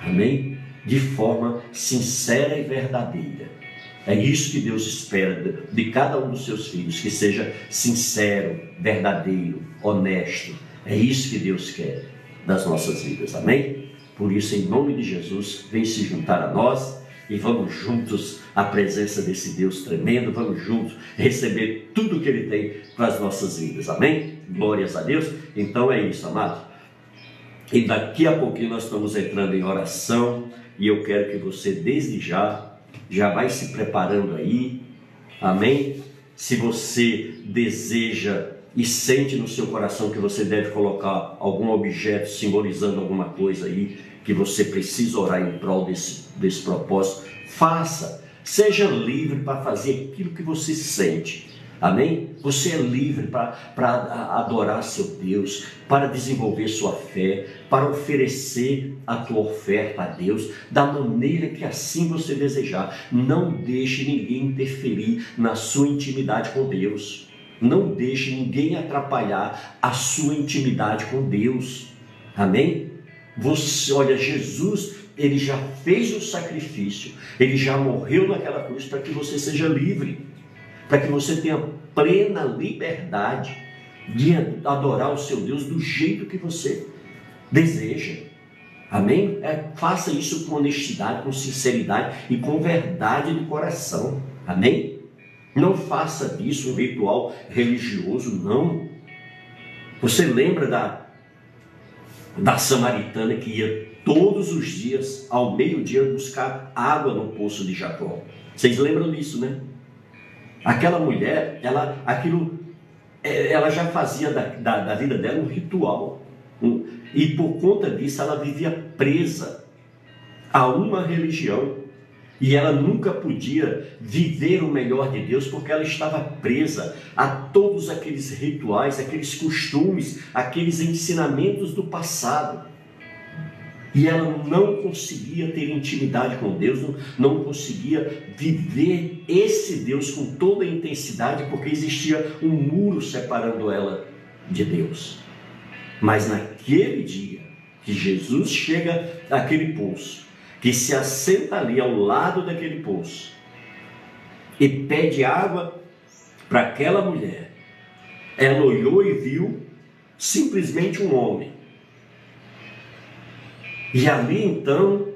Amém? De forma sincera e verdadeira é isso que Deus espera de cada um dos seus filhos, que seja sincero, verdadeiro, honesto. É isso que Deus quer das nossas vidas, amém? Por isso, em nome de Jesus, vem se juntar a nós e vamos juntos à presença desse Deus tremendo, vamos juntos receber tudo que Ele tem para as nossas vidas, amém? Glórias a Deus. Então é isso, amado. E daqui a pouquinho nós estamos entrando em oração e eu quero que você, desde já, já vai se preparando aí, amém? Se você deseja e sente no seu coração que você deve colocar algum objeto simbolizando alguma coisa aí, que você precisa orar em prol desse, desse propósito, faça. Seja livre para fazer aquilo que você sente. Amém? Você é livre para adorar seu Deus, para desenvolver sua fé, para oferecer a tua oferta a Deus da maneira que assim você desejar. Não deixe ninguém interferir na sua intimidade com Deus. Não deixe ninguém atrapalhar a sua intimidade com Deus. Amém? Você, olha, Jesus, ele já fez o sacrifício, ele já morreu naquela cruz para que você seja livre para que você tenha plena liberdade de adorar o seu Deus do jeito que você deseja. Amém? É, faça isso com honestidade, com sinceridade e com verdade de coração. Amém? Não faça disso um ritual religioso, não. Você lembra da, da samaritana que ia todos os dias, ao meio-dia, buscar água no poço de Jacó? Vocês lembram disso, né? Aquela mulher, ela, aquilo, é, ela já fazia da, da, da vida dela um ritual. E por conta disso ela vivia presa a uma religião. E ela nunca podia viver o melhor de Deus porque ela estava presa a todos aqueles rituais, aqueles costumes, aqueles ensinamentos do passado. E ela não conseguia ter intimidade com Deus, não, não conseguia viver esse Deus com toda a intensidade, porque existia um muro separando ela de Deus. Mas naquele dia que Jesus chega àquele poço, que se assenta ali ao lado daquele poço e pede água para aquela mulher, ela olhou e viu simplesmente um homem. E ali então,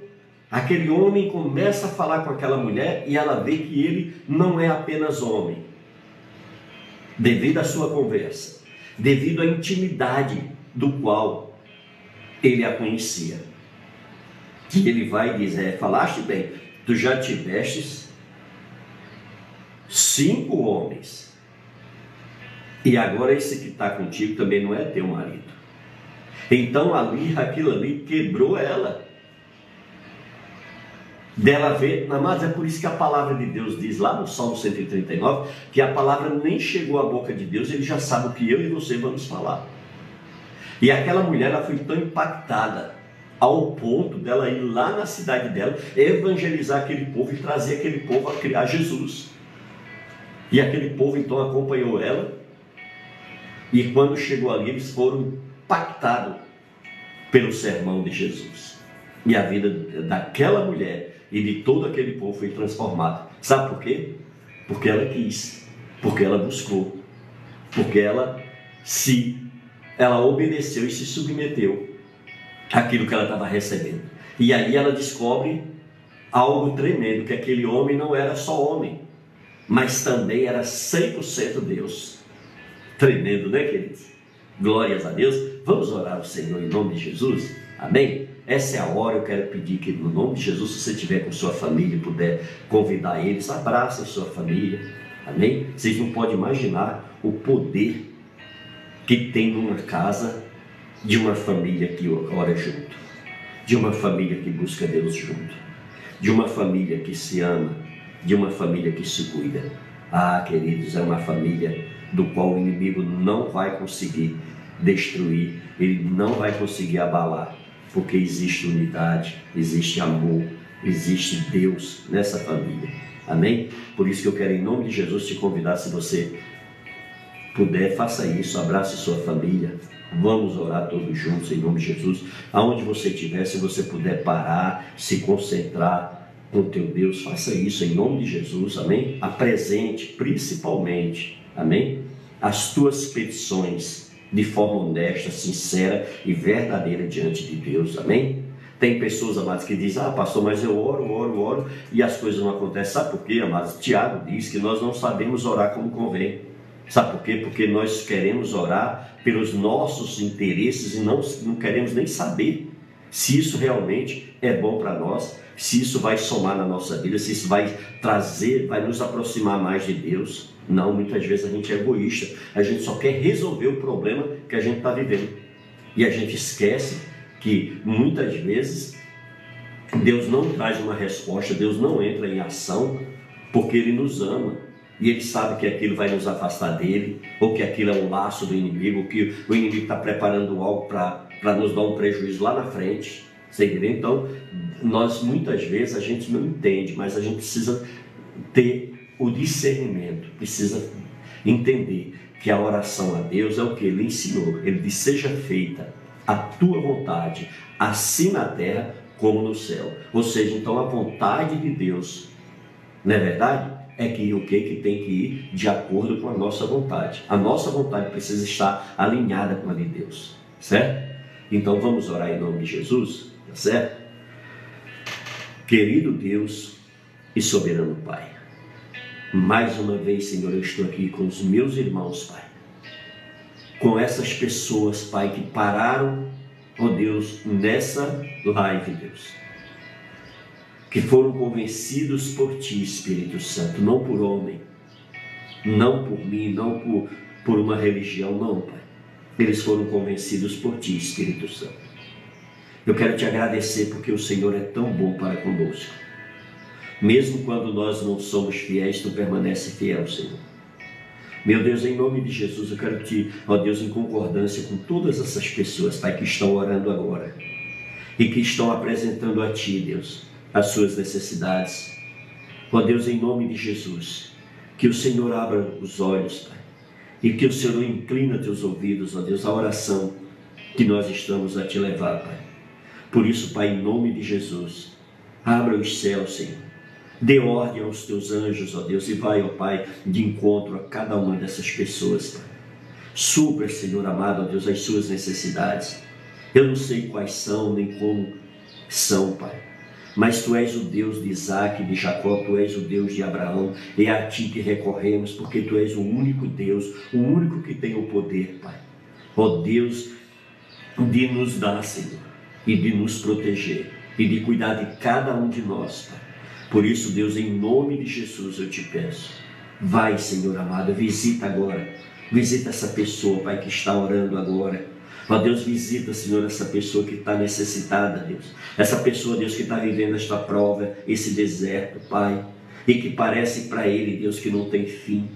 aquele homem começa a falar com aquela mulher e ela vê que ele não é apenas homem, devido à sua conversa, devido à intimidade do qual ele a conhecia. Que ele vai dizer: Falaste bem, tu já tivestes cinco homens, e agora esse que está contigo também não é teu marido. Então ali, aquilo ali quebrou ela. Dela ver, mas é por isso que a palavra de Deus diz lá no Salmo 139 que a palavra nem chegou à boca de Deus, ele já sabe o que eu e você vamos falar. E aquela mulher ela foi tão impactada ao ponto dela ir lá na cidade dela, evangelizar aquele povo e trazer aquele povo a criar Jesus. E aquele povo então acompanhou ela. E quando chegou ali, eles foram impactados pelo sermão de Jesus. E a vida daquela mulher e de todo aquele povo foi transformada. Sabe por quê? Porque ela quis, porque ela buscou, porque ela se ela obedeceu e se submeteu àquilo que ela estava recebendo. E aí ela descobre algo tremendo, que aquele homem não era só homem, mas também era 100% Deus. Tremendo, né, queridos? Glórias a Deus. Vamos orar ao Senhor em nome de Jesus? Amém? Essa é a hora, eu quero pedir que no nome de Jesus, se você estiver com sua família puder convidar eles, abraça a sua família. Amém? Vocês não podem imaginar o poder que tem numa casa de uma família que ora junto, de uma família que busca Deus junto, de uma família que se ama, de uma família que se cuida. Ah, queridos, é uma família do qual o inimigo não vai conseguir destruir, ele não vai conseguir abalar, porque existe unidade, existe amor, existe Deus nessa família. Amém? Por isso que eu quero, em nome de Jesus, te convidar, se você puder, faça isso, abrace sua família. Vamos orar todos juntos em nome de Jesus. Aonde você estiver, se você puder parar, se concentrar com teu Deus, faça isso em nome de Jesus. Amém? Apresente, principalmente Amém? As tuas petições de forma honesta, sincera e verdadeira diante de Deus. Amém? Tem pessoas, amados, que dizem, ah, pastor, mas eu oro, oro, oro, e as coisas não acontecem. Sabe por quê, amados? Tiago diz que nós não sabemos orar como convém. Sabe por quê? Porque nós queremos orar pelos nossos interesses e não, não queremos nem saber se isso realmente é bom para nós, se isso vai somar na nossa vida, se isso vai trazer, vai nos aproximar mais de Deus. Não, muitas vezes a gente é egoísta, a gente só quer resolver o problema que a gente está vivendo. E a gente esquece que muitas vezes Deus não traz uma resposta, Deus não entra em ação porque Ele nos ama. E Ele sabe que aquilo vai nos afastar dele, ou que aquilo é um laço do inimigo, que o inimigo está preparando algo para nos dar um prejuízo lá na frente. Entendeu? Então, nós muitas vezes a gente não entende, mas a gente precisa ter o discernimento, precisa entender que a oração a Deus é o que ele ensinou. Ele diz: seja feita a tua vontade, assim na terra como no céu. Ou seja, então a vontade de Deus, não é verdade? É que o que que tem que ir de acordo com a nossa vontade. A nossa vontade precisa estar alinhada com a de Deus, certo? Então vamos orar em nome de Jesus, tá certo? Querido Deus e soberano Pai, mais uma vez, Senhor, eu estou aqui com os meus irmãos, Pai. Com essas pessoas, Pai, que pararam, ó Deus, nessa live, Deus. Que foram convencidos por Ti, Espírito Santo, não por homem, não por mim, não por, por uma religião, não, Pai. Eles foram convencidos por Ti, Espírito Santo. Eu quero te agradecer porque o Senhor é tão bom para conosco. Mesmo quando nós não somos fiéis, tu permanece fiel, Senhor. Meu Deus, em nome de Jesus, eu quero te, ó Deus, em concordância com todas essas pessoas, Pai, que estão orando agora e que estão apresentando a Ti, Deus, as suas necessidades. Ó Deus, em nome de Jesus, que o Senhor abra os olhos, Pai, e que o Senhor inclina teus ouvidos, ó Deus, à oração que nós estamos a Te levar, Pai. Por isso, Pai, em nome de Jesus, abra os céus, Senhor Dê ordem aos teus anjos, ó Deus, e vai, ó Pai, de encontro a cada uma dessas pessoas, Pai. Supra, Senhor amado, ó Deus, as suas necessidades. Eu não sei quais são, nem como são, Pai. Mas tu és o Deus de Isaac, de Jacó, tu és o Deus de Abraão, é a ti que recorremos, porque tu és o único Deus, o único que tem o poder, Pai. Ó Deus, de nos dar, Senhor, e de nos proteger, e de cuidar de cada um de nós, Pai. Por isso, Deus, em nome de Jesus, eu te peço. Vai, Senhor amado, visita agora. Visita essa pessoa, Pai, que está orando agora. Ó Deus, visita, Senhor, essa pessoa que está necessitada, Deus. Essa pessoa, Deus, que está vivendo esta prova, esse deserto, Pai. E que parece para ele, Deus, que não tem fim.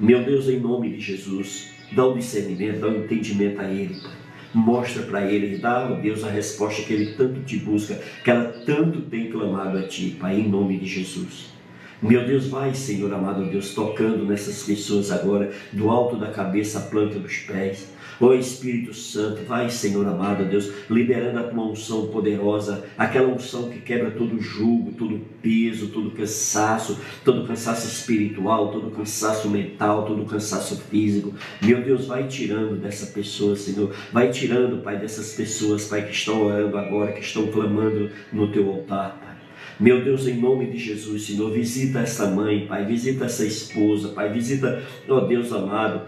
Meu Deus, em nome de Jesus, dá um discernimento, dá um entendimento a ele, Pai mostra para ele, dá, ó Deus, a resposta que ele tanto te busca, que ela tanto tem clamado a ti, Pai, em nome de Jesus. Meu Deus, vai, Senhor amado Deus, tocando nessas pessoas agora, do alto da cabeça à planta dos pés. Ó Espírito Santo, vai, Senhor amado Deus, liberando a tua unção poderosa, aquela unção que quebra todo jugo, todo peso, todo cansaço, todo cansaço espiritual, todo cansaço mental, todo cansaço físico. Meu Deus, vai tirando dessa pessoa, Senhor, vai tirando, Pai, dessas pessoas, Pai, que estão orando agora, que estão clamando no teu altar, Pai. Meu Deus, em nome de Jesus, Senhor, visita essa mãe, Pai, visita essa esposa, Pai, visita, ó Deus amado,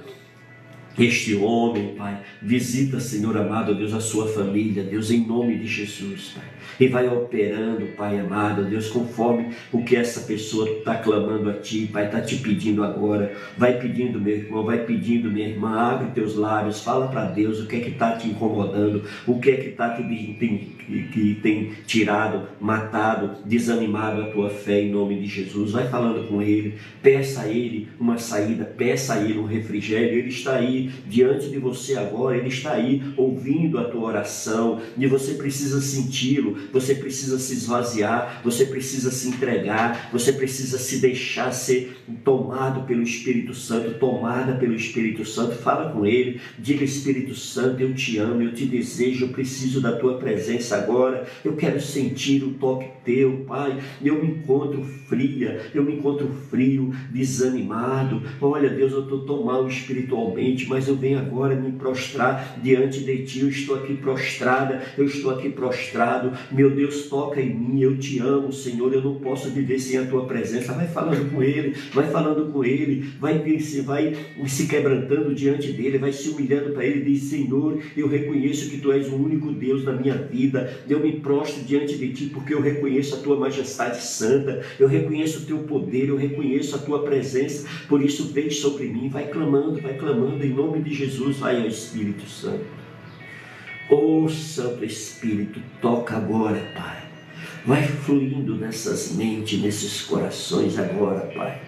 este homem, Pai. Visita, Senhor amado, Deus, a sua família, Deus, em nome de Jesus, Pai. E vai operando, Pai amado, Deus, conforme o que essa pessoa está clamando a Ti, Pai, está te pedindo agora. Vai pedindo, meu irmão, vai pedindo, minha irmã, abre teus lábios, fala para Deus o que é que está te incomodando, o que é que está te tem, que tem tirado, matado, desanimado a tua fé em nome de Jesus. Vai falando com Ele, peça a Ele uma saída, peça a Ele um refrigério. Ele está aí diante de você agora, Ele está aí ouvindo a tua oração e você precisa senti-lo, você precisa se esvaziar, você precisa se entregar, você precisa se deixar ser tomado pelo Espírito Santo, tomada pelo Espírito Santo. Fala com Ele, diga Espírito Santo, eu te amo, eu te desejo, eu preciso da tua presença agora, eu quero sentir o toque teu, Pai. Eu me encontro fria, eu me encontro frio, desanimado. Olha, Deus, eu estou tão mal espiritualmente, mas eu venho agora me prostrar diante de ti. Eu estou aqui prostrada, eu estou aqui prostrado. Meu Deus, toca em mim. Eu te amo, Senhor. Eu não posso viver sem a tua presença. Vai falando com ele, vai falando com ele, vai, vai se quebrantando diante dele, vai se humilhando para ele. Diz: Senhor, eu reconheço que tu és o único Deus na minha vida. Eu me prostro diante de ti porque eu reconheço a tua majestade santa. Eu reconheço o teu poder, eu reconheço a tua presença. Por isso, vem sobre mim, vai clamando, vai clamando em nome de Jesus, vai ao Espírito Santo. Ô oh, Santo Espírito, toca agora, Pai. Vai fluindo nessas mentes, nesses corações agora, Pai.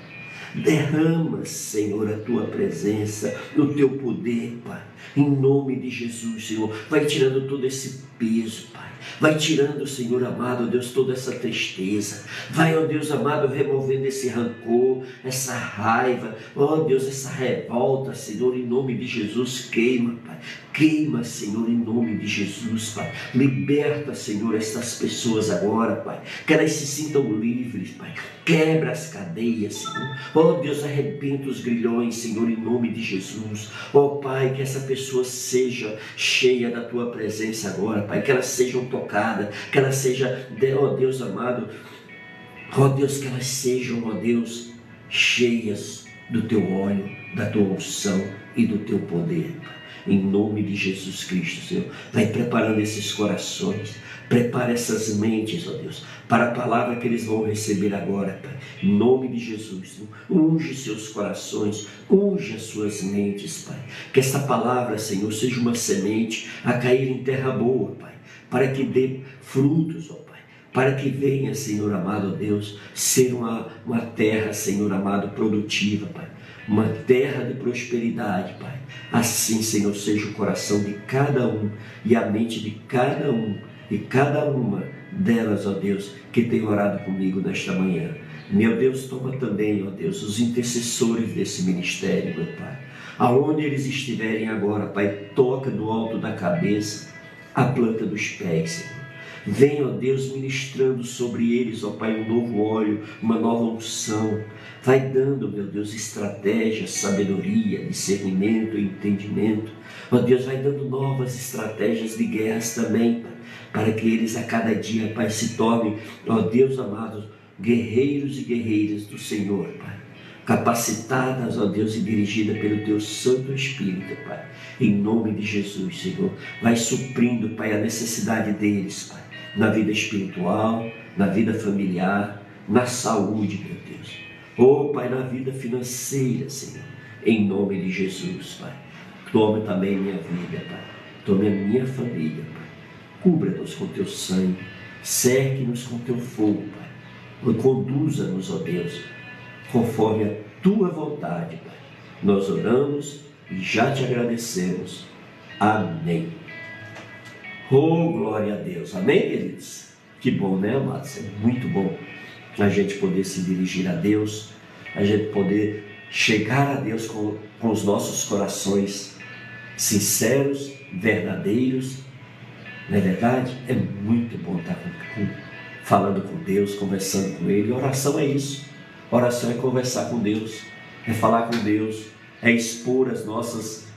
Derrama, Senhor, a tua presença, o teu poder, Pai. Em nome de Jesus, Senhor. Vai tirando todo esse peso, Pai. Vai tirando, Senhor amado, Deus, toda essa tristeza. Vai, ó Deus amado, removendo esse rancor, essa raiva, ó Deus, essa revolta, Senhor, em nome de Jesus. Queima, Pai. Queima, Senhor, em nome de Jesus, Pai. Liberta, Senhor, estas pessoas agora, Pai. Que elas se sintam livres, Pai. Quebra as cadeias, Senhor. Ó Deus, arrebenta os grilhões, Senhor, em nome de Jesus. Ó Pai, que essa pessoa seja cheia da tua presença agora, Pai. Que elas sejam tocadas, que elas sejam, ó Deus amado, ó Deus, que elas sejam, ó Deus, cheias do teu óleo, da tua unção e do teu poder, Pai em nome de Jesus Cristo, Senhor. Vai preparando esses corações, prepara essas mentes, ó Deus, para a palavra que eles vão receber agora, Pai. Em nome de Jesus, unge seus corações, unge as suas mentes, Pai. Que esta palavra, Senhor, seja uma semente a cair em terra boa, Pai, para que dê frutos, ó Pai para que venha, Senhor amado Deus, ser uma, uma terra, Senhor amado, produtiva, Pai uma terra de prosperidade, Pai. Assim, Senhor, seja o coração de cada um e a mente de cada um e cada uma delas, ó Deus, que tem orado comigo nesta manhã. Meu Deus, toma também, ó Deus, os intercessores desse ministério, meu Pai. Aonde eles estiverem agora, Pai, toca do alto da cabeça a planta dos pés, Senhor. Venha, ó Deus, ministrando sobre eles, ó Pai, um novo óleo, uma nova unção. Vai dando, meu Deus, estratégia, sabedoria, discernimento, entendimento. Ó Deus, vai dando novas estratégias de guerras também, Pai, para que eles a cada dia, Pai, se tornem, ó Deus amado, guerreiros e guerreiras do Senhor, Pai capacitadas, ó Deus, e dirigidas pelo Teu Santo Espírito, Pai. Em nome de Jesus, Senhor. Vai suprindo, Pai, a necessidade deles, Pai, na vida espiritual, na vida familiar, na saúde, meu Deus. Oh, Pai, na vida financeira, Senhor. Em nome de Jesus, Pai. Tome também minha vida, Pai. Tome a minha família, Pai. Cubra-nos com Teu sangue. Cerque-nos com Teu fogo, Pai. Conduza-nos, ó Deus conforme a tua vontade, Pai. Nós oramos e já te agradecemos. Amém. Oh, glória a Deus. Amém, queridos? Que bom, né, amados? É muito bom a gente poder se dirigir a Deus, a gente poder chegar a Deus com, com os nossos corações sinceros, verdadeiros. É verdade? É muito bom estar com, falando com Deus, conversando com Ele. oração é isso. Oração é conversar com Deus, é falar com Deus, é expor as nossas,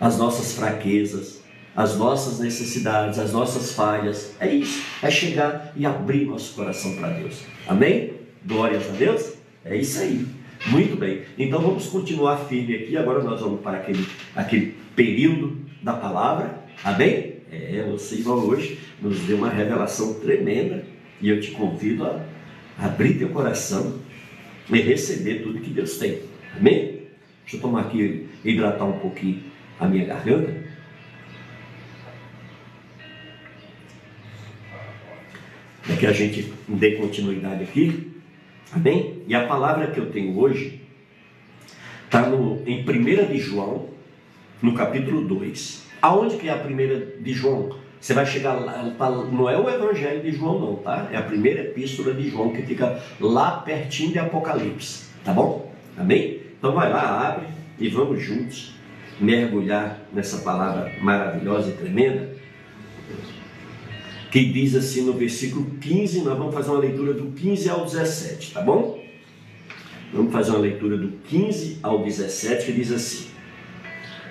as nossas fraquezas, as nossas necessidades, as nossas falhas. É isso, é chegar e abrir nosso coração para Deus. Amém? Glórias a Deus? É isso aí. Muito bem. Então vamos continuar firme aqui. Agora nós vamos para aquele, aquele período da palavra. Amém? É, você irmão hoje nos deu uma revelação tremenda e eu te convido a abrir teu coração e receber tudo que Deus tem. Amém? Deixa eu tomar aqui, hidratar um pouquinho a minha garganta. Para que a gente dê continuidade aqui. Amém? E a palavra que eu tenho hoje está em 1 de João, no capítulo 2. Aonde que é a primeira de João? Você vai chegar lá, tá, não é o Evangelho de João, não, tá? É a primeira epístola de João que fica lá pertinho de Apocalipse, tá bom? Amém? Então vai lá, abre e vamos juntos mergulhar nessa palavra maravilhosa e tremenda que diz assim no versículo 15, nós vamos fazer uma leitura do 15 ao 17, tá bom? Vamos fazer uma leitura do 15 ao 17 que diz assim: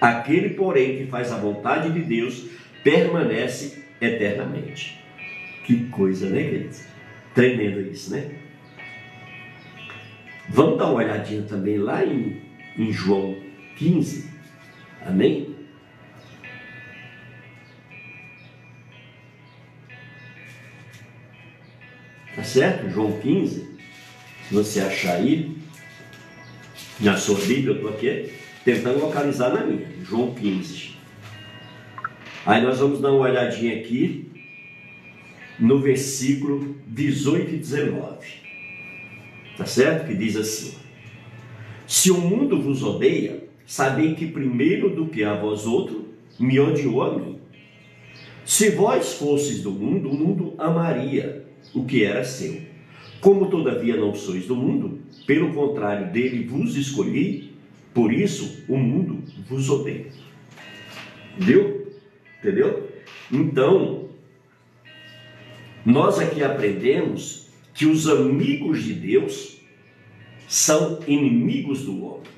Aquele, porém, que faz a vontade de Deus permanece eternamente. Que coisa, né, queridos? Tremendo isso, né? Vamos dar uma olhadinha também lá em, em João 15. Amém? Tá certo? João 15. Se você achar aí, na sua Bíblia, eu estou aqui tentando localizar na minha. João 15. Aí nós vamos dar uma olhadinha aqui no versículo 18 e 19. Tá certo? Que diz assim: Se o mundo vos odeia, sabei que primeiro do que a vós outro me odiou a mim. Se vós fosseis do mundo, o mundo amaria o que era seu. Como todavia não sois do mundo, pelo contrário dele vos escolhi, por isso o mundo vos odeia. Viu? Entendeu? Então, nós aqui aprendemos que os amigos de Deus são inimigos do homem.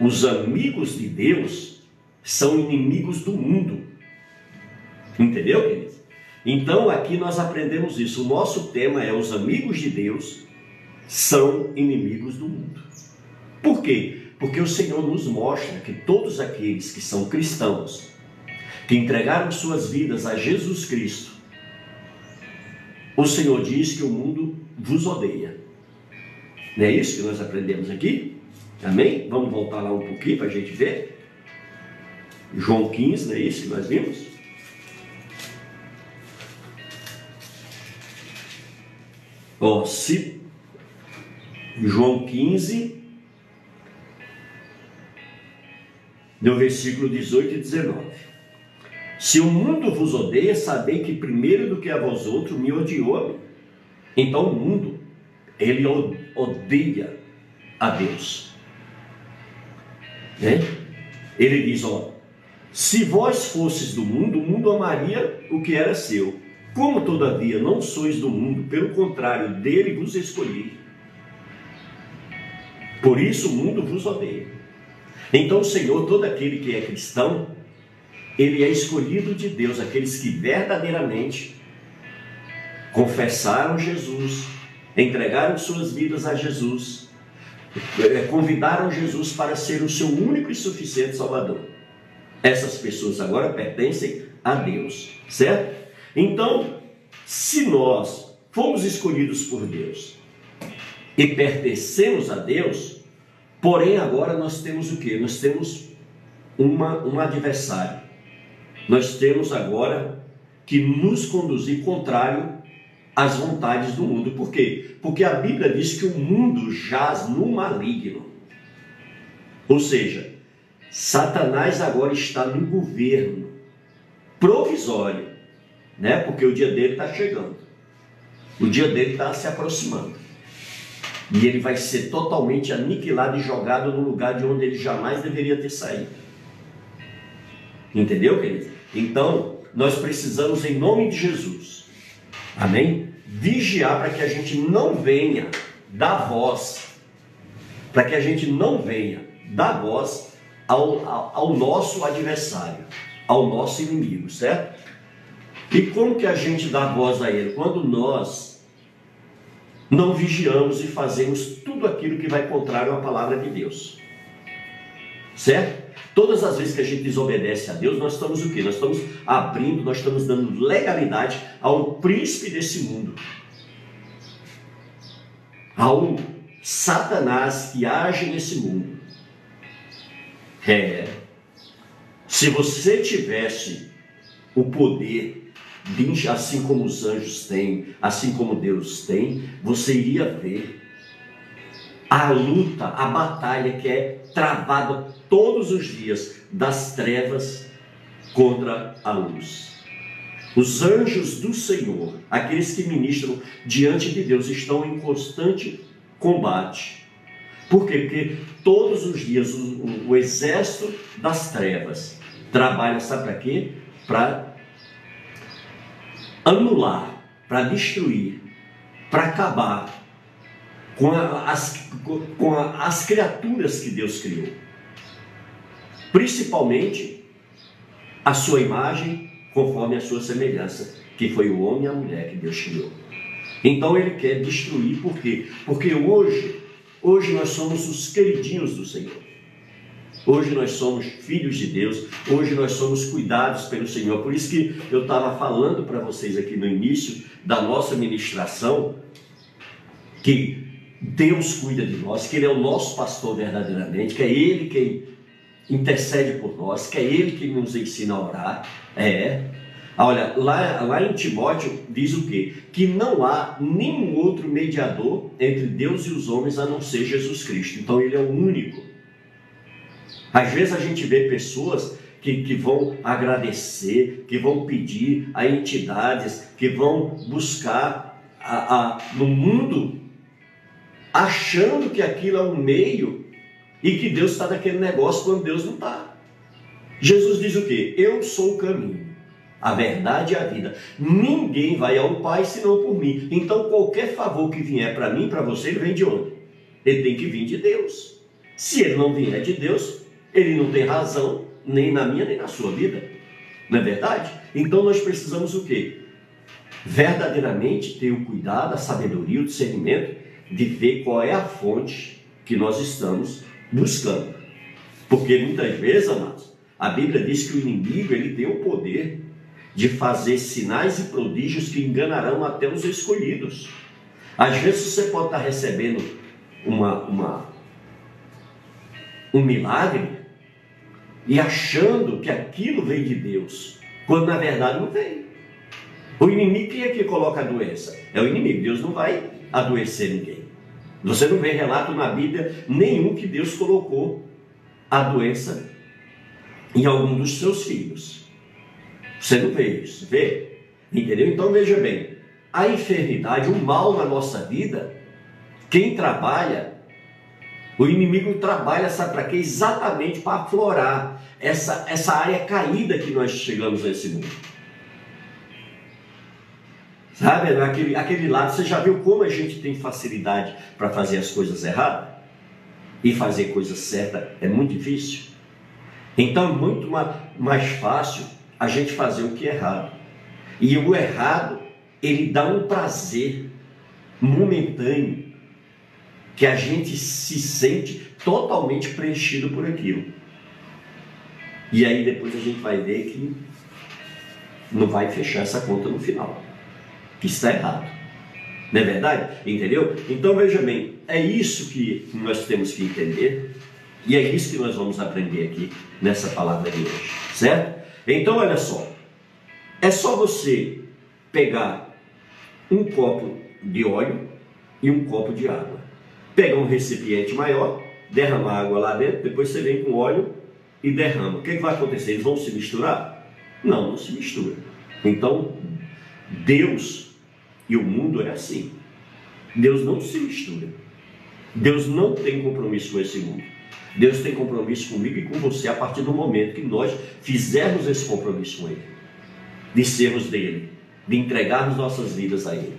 Os amigos de Deus são inimigos do mundo. Entendeu, queridos? Então aqui nós aprendemos isso. O nosso tema é os amigos de Deus são inimigos do mundo. Por quê? Porque o Senhor nos mostra que todos aqueles que são cristãos, que entregaram suas vidas a Jesus Cristo, o Senhor diz que o mundo vos odeia. Não é isso que nós aprendemos aqui? Amém? Vamos voltar lá um pouquinho para a gente ver. João 15, não é isso que nós vimos? Ó, se João 15, no versículo 18 e 19. Se o mundo vos odeia, sabei que primeiro do que a vós outros me odiou. Então o mundo, ele odeia a Deus. Né? Ele diz, ó, se vós fosses do mundo, o mundo amaria o que era seu. Como todavia não sois do mundo, pelo contrário, dele vos escolhi. Por isso o mundo vos odeia. Então o Senhor, todo aquele que é cristão, ele é escolhido de Deus, aqueles que verdadeiramente confessaram Jesus, entregaram suas vidas a Jesus, eh, convidaram Jesus para ser o seu único e suficiente Salvador. Essas pessoas agora pertencem a Deus, certo? Então, se nós fomos escolhidos por Deus e pertencemos a Deus, porém agora nós temos o que? Nós temos uma, um adversário. Nós temos agora que nos conduzir contrário às vontades do mundo. Por quê? Porque a Bíblia diz que o mundo jaz no maligno. Ou seja, Satanás agora está no governo provisório né? Porque o dia dele está chegando. O dia dele está se aproximando. E ele vai ser totalmente aniquilado e jogado no lugar de onde ele jamais deveria ter saído. Entendeu, querido? Então, nós precisamos, em nome de Jesus, amém? Vigiar para que a gente não venha dar voz, para que a gente não venha dar voz ao, ao, ao nosso adversário, ao nosso inimigo, certo? E como que a gente dá voz a ele? Quando nós não vigiamos e fazemos tudo aquilo que vai contrário à palavra de Deus. Certo? Todas as vezes que a gente desobedece a Deus, nós estamos o quê? Nós estamos abrindo, nós estamos dando legalidade ao príncipe desse mundo. Ao Satanás que age nesse mundo. É. Se você tivesse o poder assim como os anjos têm, assim como Deus tem, você iria ver a luta, a batalha que é travada todos os dias das trevas contra a luz. Os anjos do Senhor, aqueles que ministram diante de Deus, estão em constante combate. Por quê? Porque todos os dias o, o, o exército das trevas trabalha, sabe para quê? Para anular, para destruir, para acabar com, a, as, com a, as criaturas que Deus criou. Principalmente a sua imagem conforme a sua semelhança, que foi o homem e a mulher que Deus criou. Então ele quer destruir, por quê? Porque hoje, hoje nós somos os queridinhos do Senhor. Hoje nós somos filhos de Deus, hoje nós somos cuidados pelo Senhor. Por isso que eu estava falando para vocês aqui no início da nossa ministração que Deus cuida de nós, que Ele é o nosso pastor verdadeiramente, que é Ele quem intercede por nós, que é Ele quem nos ensina a orar. É. Olha, lá, lá em Timóteo diz o quê? Que não há nenhum outro mediador entre Deus e os homens a não ser Jesus Cristo. Então Ele é o único. Às vezes a gente vê pessoas que, que vão agradecer, que vão pedir a entidades, que vão buscar a, a, no mundo, achando que aquilo é um meio e que Deus está naquele negócio quando Deus não está. Jesus diz o que? Eu sou o caminho, a verdade e a vida. Ninguém vai ao Pai senão por mim. Então qualquer favor que vier para mim, para você, ele vem de onde? Ele tem que vir de Deus. Se ele não vier de Deus, ele não tem razão, nem na minha, nem na sua vida. Não é verdade? Então nós precisamos o quê? Verdadeiramente ter o cuidado, a sabedoria, o discernimento de ver qual é a fonte que nós estamos buscando. Porque muitas vezes, amados, a Bíblia diz que o inimigo ele tem o poder de fazer sinais e prodígios que enganarão até os escolhidos. Às vezes você pode estar recebendo uma, uma, um milagre e achando que aquilo vem de Deus, quando na verdade não vem. O inimigo, quem é que coloca a doença? É o inimigo. Deus não vai adoecer ninguém. Você não vê relato na Bíblia nenhum que Deus colocou a doença em algum dos seus filhos. Você não vê isso, vê? Entendeu? Então veja bem, a enfermidade, o mal na nossa vida, quem trabalha, o inimigo trabalha, sabe para quê? Exatamente para aflorar essa, essa área caída que nós chegamos nesse mundo. Sabe, aquele, aquele lado, você já viu como a gente tem facilidade para fazer as coisas erradas? E fazer coisa certa é muito difícil. Então é muito mais fácil a gente fazer o que é errado. E o errado, ele dá um prazer momentâneo que a gente se sente totalmente preenchido por aquilo. E aí depois a gente vai ver que não vai fechar essa conta no final. Que está errado. Não é verdade? Entendeu? Então veja bem, é isso que nós temos que entender e é isso que nós vamos aprender aqui nessa palavra de hoje, certo? Então olha só, é só você pegar um copo de óleo e um copo de água. Pegar um recipiente maior, derramar água lá dentro, depois você vem com óleo e derrama. O que, que vai acontecer? Eles vão se misturar? Não, não se mistura. Então, Deus e o mundo é assim. Deus não se mistura. Deus não tem compromisso com esse mundo. Deus tem compromisso comigo e com você a partir do momento que nós fizermos esse compromisso com Ele, de sermos dele, de entregarmos nossas vidas a Ele.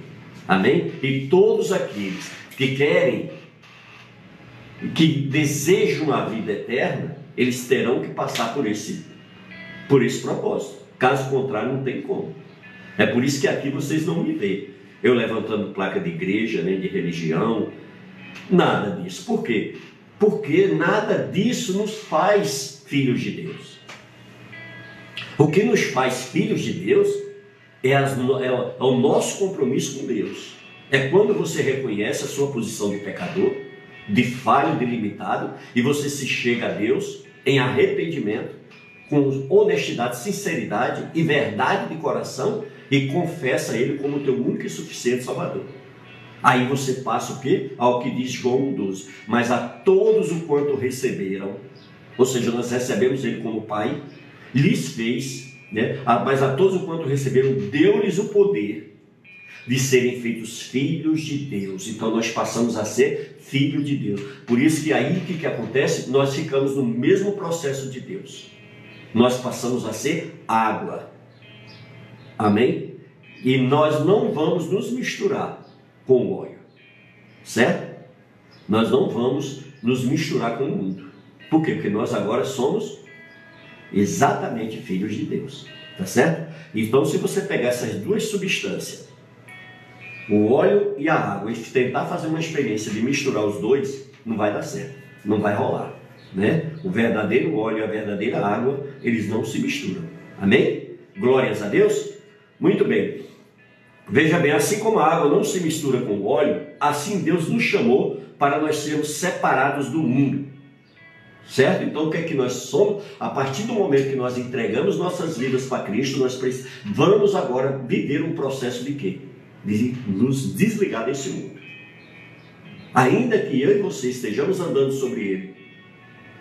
Amém? E todos aqueles que querem, que desejam a vida eterna, eles terão que passar por esse, por esse propósito. Caso contrário, não tem como. É por isso que aqui vocês não me veem. Eu levantando placa de igreja, nem de religião, nada disso. Por quê? porque nada disso nos faz filhos de Deus. O que nos faz filhos de Deus é, as, é, é o nosso compromisso com Deus. É quando você reconhece a sua posição de pecador, de falho, de limitado, e você se chega a Deus em arrependimento, com honestidade, sinceridade e verdade de coração, e confessa a Ele como teu único e suficiente Salvador. Aí você passa o quê? Ao que diz João 12. Mas a todos o quanto receberam, ou seja, nós recebemos ele como Pai, lhes fez, né? mas a todos o quanto receberam, deu-lhes o poder de serem feitos filhos de Deus. Então nós passamos a ser filho de Deus. Por isso que aí o que, que acontece? Nós ficamos no mesmo processo de Deus. Nós passamos a ser água. Amém? E nós não vamos nos misturar com o óleo. Certo? Nós não vamos nos misturar com o mundo. Por quê? Porque nós agora somos exatamente filhos de Deus. Tá certo? Então, se você pegar essas duas substâncias, o óleo e a água, e tentar fazer uma experiência de misturar os dois, não vai dar certo. Não vai rolar. Né? O verdadeiro óleo e a verdadeira água, eles não se misturam. Amém? Glórias a Deus? Muito bem. Veja bem, assim como a água não se mistura com o óleo, assim Deus nos chamou para nós sermos separados do mundo. Certo? Então o que é que nós somos? A partir do momento que nós entregamos nossas vidas para Cristo, nós vamos agora viver um processo de quê? De nos desligar desse mundo. Ainda que eu e você estejamos andando sobre ele,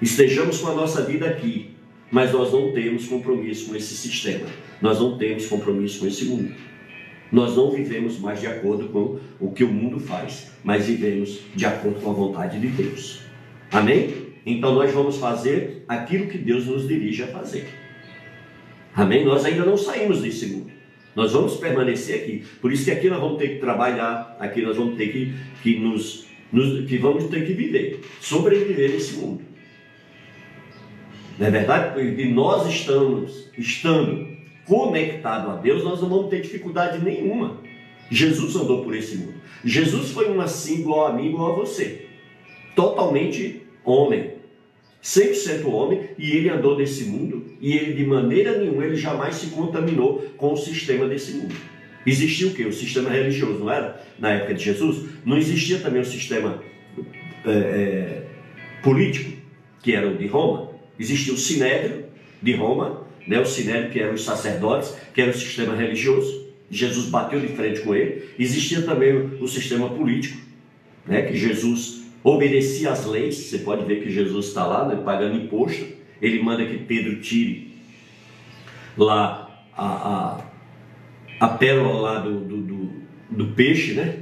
estejamos com a nossa vida aqui, mas nós não temos compromisso com esse sistema, nós não temos compromisso com esse mundo. Nós não vivemos mais de acordo com o que o mundo faz, mas vivemos de acordo com a vontade de Deus. Amém? Então nós vamos fazer aquilo que Deus nos dirige a fazer. Amém? Nós ainda não saímos desse mundo. Nós vamos permanecer aqui. Por isso que aqui nós vamos ter que trabalhar, aqui nós vamos ter que, que nos, nos que vamos ter que viver, sobreviver nesse mundo. Não é verdade? E nós estamos, estando conectado a Deus, nós não vamos ter dificuldade nenhuma. Jesus andou por esse mundo. Jesus foi um assim igual a mim, igual a você. Totalmente homem. 100% homem, e ele andou nesse mundo, e ele de maneira nenhuma, ele jamais se contaminou com o sistema desse mundo. Existia o que? O sistema religioso, não era? Na época de Jesus, não existia também o sistema é, é, político, que era o de Roma. Existia o sinédrio de Roma, né, o sinédrio, que eram os sacerdotes, que era o sistema religioso, Jesus bateu de frente com ele. Existia também o sistema político, né, que Jesus obedecia às leis. Você pode ver que Jesus está lá, né, pagando imposto. Ele manda que Pedro tire lá a, a, a pérola lá do, do, do, do peixe, né?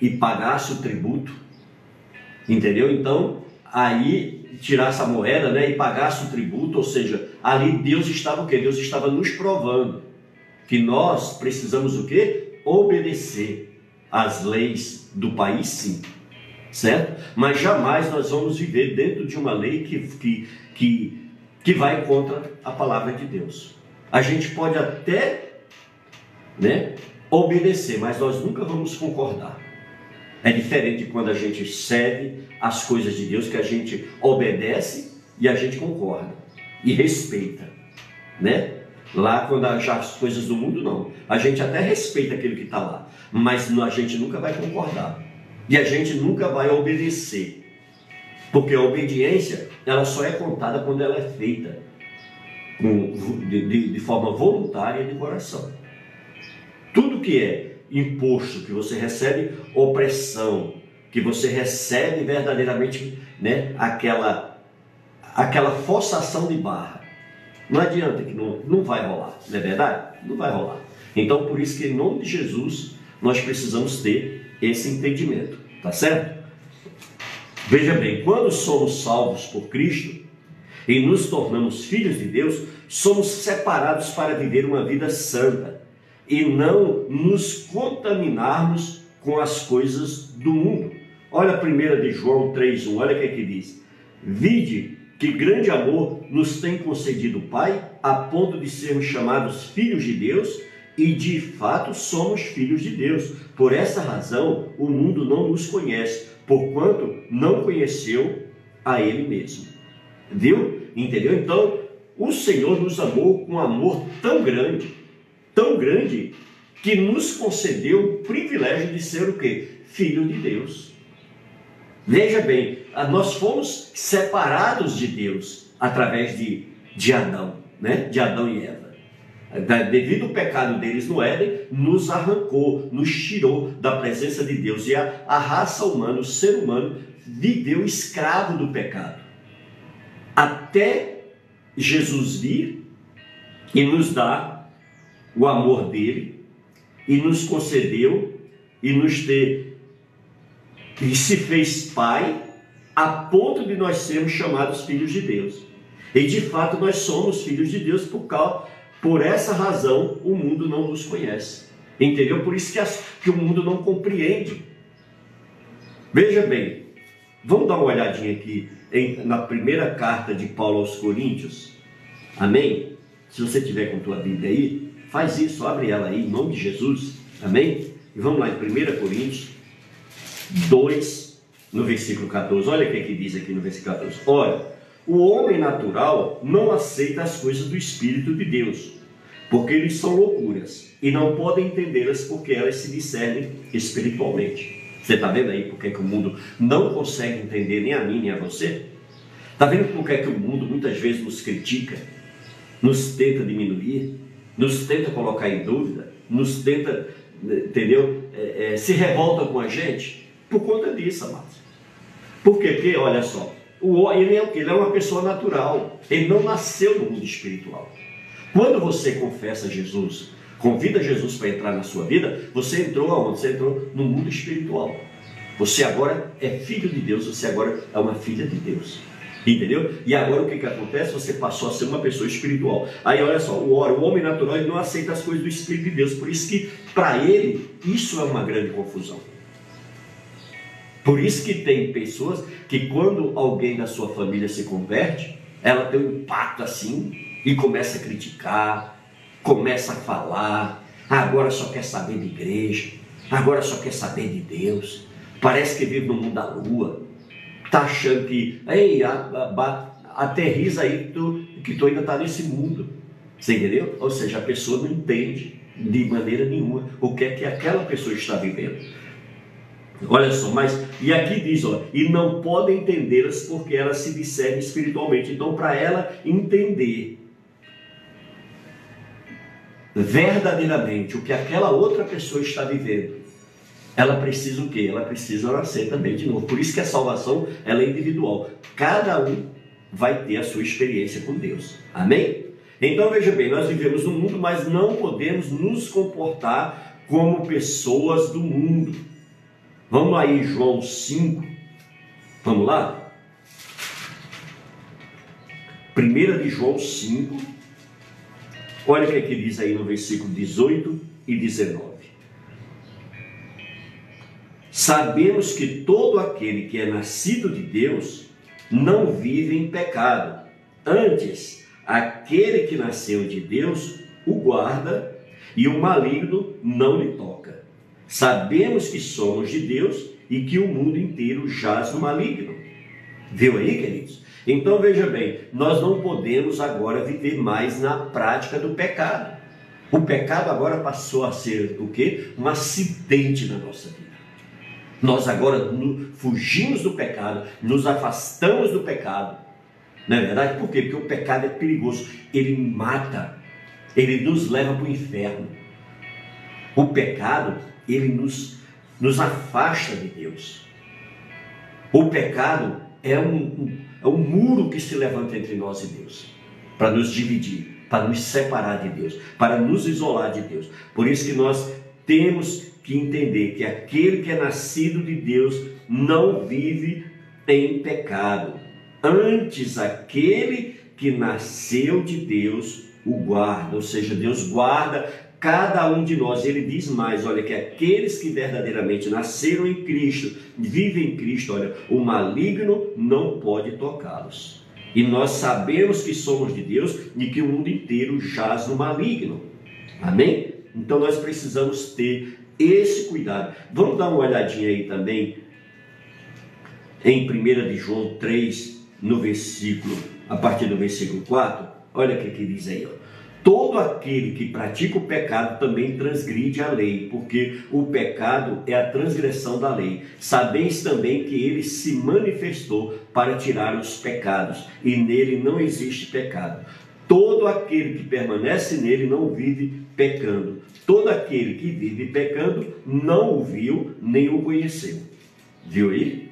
E pagasse o tributo. Entendeu? Então, aí tirasse a moeda né, e pagasse o tributo, ou seja, ali Deus estava o quê? Deus estava nos provando que nós precisamos o quê? Obedecer às leis do país, sim, certo? Mas jamais nós vamos viver dentro de uma lei que, que, que, que vai contra a palavra de Deus. A gente pode até né, obedecer, mas nós nunca vamos concordar. É diferente quando a gente cede às coisas de Deus, que a gente obedece e a gente concorda e respeita, né? Lá, quando já as coisas do mundo, não. A gente até respeita aquele que está lá, mas a gente nunca vai concordar. E a gente nunca vai obedecer. Porque a obediência, ela só é contada quando ela é feita de, de, de forma voluntária de coração. Tudo que é imposto, que você recebe opressão, que você recebe verdadeiramente né, aquela, aquela forçação de barra, não adianta que não, não vai rolar, não é verdade? Não vai rolar. Então, por isso que em nome de Jesus, nós precisamos ter esse entendimento, tá certo? Veja bem, quando somos salvos por Cristo e nos tornamos filhos de Deus, somos separados para viver uma vida santa e não nos contaminarmos com as coisas do mundo. Olha a primeira de João 3:1, olha o que, é que diz: Vide que grande amor nos tem concedido o Pai, a ponto de sermos chamados filhos de Deus, e de fato somos filhos de Deus. Por essa razão, o mundo não nos conhece, porquanto não conheceu a Ele mesmo. Viu? Entendeu? Então, o Senhor nos amou com um amor tão grande, tão grande, que nos concedeu o privilégio de ser o quê? Filho de Deus. Veja bem, nós fomos separados de Deus através de, de Adão, né? de Adão e Eva. Devido ao pecado deles no Éden, nos arrancou, nos tirou da presença de Deus. E a, a raça humana, o ser humano, viveu escravo do pecado. Até Jesus vir e nos dar o amor dele, e nos concedeu e nos ter e se fez pai a ponto de nós sermos chamados filhos de Deus. E de fato nós somos filhos de Deus por causa, por essa razão o mundo não nos conhece. Entendeu? Por isso que, as, que o mundo não compreende. Veja bem, vamos dar uma olhadinha aqui em, na primeira carta de Paulo aos Coríntios. Amém? Se você tiver com tua Bíblia aí, faz isso, abre ela aí, em nome de Jesus. Amém? E vamos lá em 1 Coríntios 2, no versículo 14. Olha o que, é que diz aqui no versículo 14. Olha, o homem natural não aceita as coisas do Espírito de Deus, porque eles são loucuras e não podem entendê-las porque elas se discernem espiritualmente. Você está vendo aí porque que o mundo não consegue entender nem a mim nem a você? Está vendo por que o mundo muitas vezes nos critica, nos tenta diminuir, nos tenta colocar em dúvida, nos tenta, entendeu, é, é, se revolta com a gente? por conta disso, amados. Por quê? Porque, olha só, o, ele, é, ele é uma pessoa natural, ele não nasceu no mundo espiritual. Quando você confessa Jesus, convida Jesus para entrar na sua vida, você entrou aonde? Você entrou no mundo espiritual. Você agora é filho de Deus, você agora é uma filha de Deus. Entendeu? E agora o que, que acontece? Você passou a ser uma pessoa espiritual. Aí olha só, o, homem natural ele não aceita as coisas do Espírito de Deus. Por isso que, para ele, isso é uma grande confusão. Por isso que tem pessoas que quando alguém da sua família se converte, ela tem um impacto assim e começa a criticar, começa a falar, agora só quer saber de igreja, agora só quer saber de Deus, parece que vive no mundo da lua, tá achando que, ei, aterriza aí que tu, que tu ainda está nesse mundo, você entendeu? Ou seja, a pessoa não entende de maneira nenhuma o que é que aquela pessoa está vivendo. Olha só, mas e aqui diz, ó, e não podem entendê-las porque elas se discernem espiritualmente. Então, para ela entender verdadeiramente o que aquela outra pessoa está vivendo, ela precisa o quê? Ela precisa nascer também de novo. Por isso que a salvação ela é individual. Cada um vai ter a sua experiência com Deus. Amém? Então veja bem, nós vivemos no mundo, mas não podemos nos comportar como pessoas do mundo. Vamos aí, João 5. Vamos lá? 1 de João 5. Olha o que, é que diz aí no versículo 18 e 19. Sabemos que todo aquele que é nascido de Deus não vive em pecado. Antes, aquele que nasceu de Deus o guarda e o maligno não lhe toca. Sabemos que somos de Deus e que o mundo inteiro jaz no maligno. Viu aí, queridos? Então veja bem, nós não podemos agora viver mais na prática do pecado. O pecado agora passou a ser o quê? Um acidente na nossa vida. Nós agora fugimos do pecado, nos afastamos do pecado. Não é verdade? Por quê? Porque o pecado é perigoso. Ele mata, ele nos leva para o inferno. O pecado, ele nos, nos afasta de Deus. O pecado é um, um, é um muro que se levanta entre nós e Deus para nos dividir, para nos separar de Deus, para nos isolar de Deus. Por isso que nós temos que entender que aquele que é nascido de Deus não vive em pecado. Antes, aquele que nasceu de Deus o guarda, ou seja, Deus guarda cada um de nós. Ele diz mais: olha, que aqueles que verdadeiramente nasceram em Cristo, vivem em Cristo, olha, o maligno não pode tocá-los. E nós sabemos que somos de Deus e que o mundo inteiro jaz no maligno. Amém? Então nós precisamos ter esse cuidado. Vamos dar uma olhadinha aí também em 1 de João 3, no versículo, a partir do versículo 4. Olha o que, que diz aí, ó. Todo aquele que pratica o pecado também transgride a lei, porque o pecado é a transgressão da lei. Sabeis também que ele se manifestou para tirar os pecados, e nele não existe pecado. Todo aquele que permanece nele não vive pecando. Todo aquele que vive pecando não o viu nem o conheceu. Viu aí?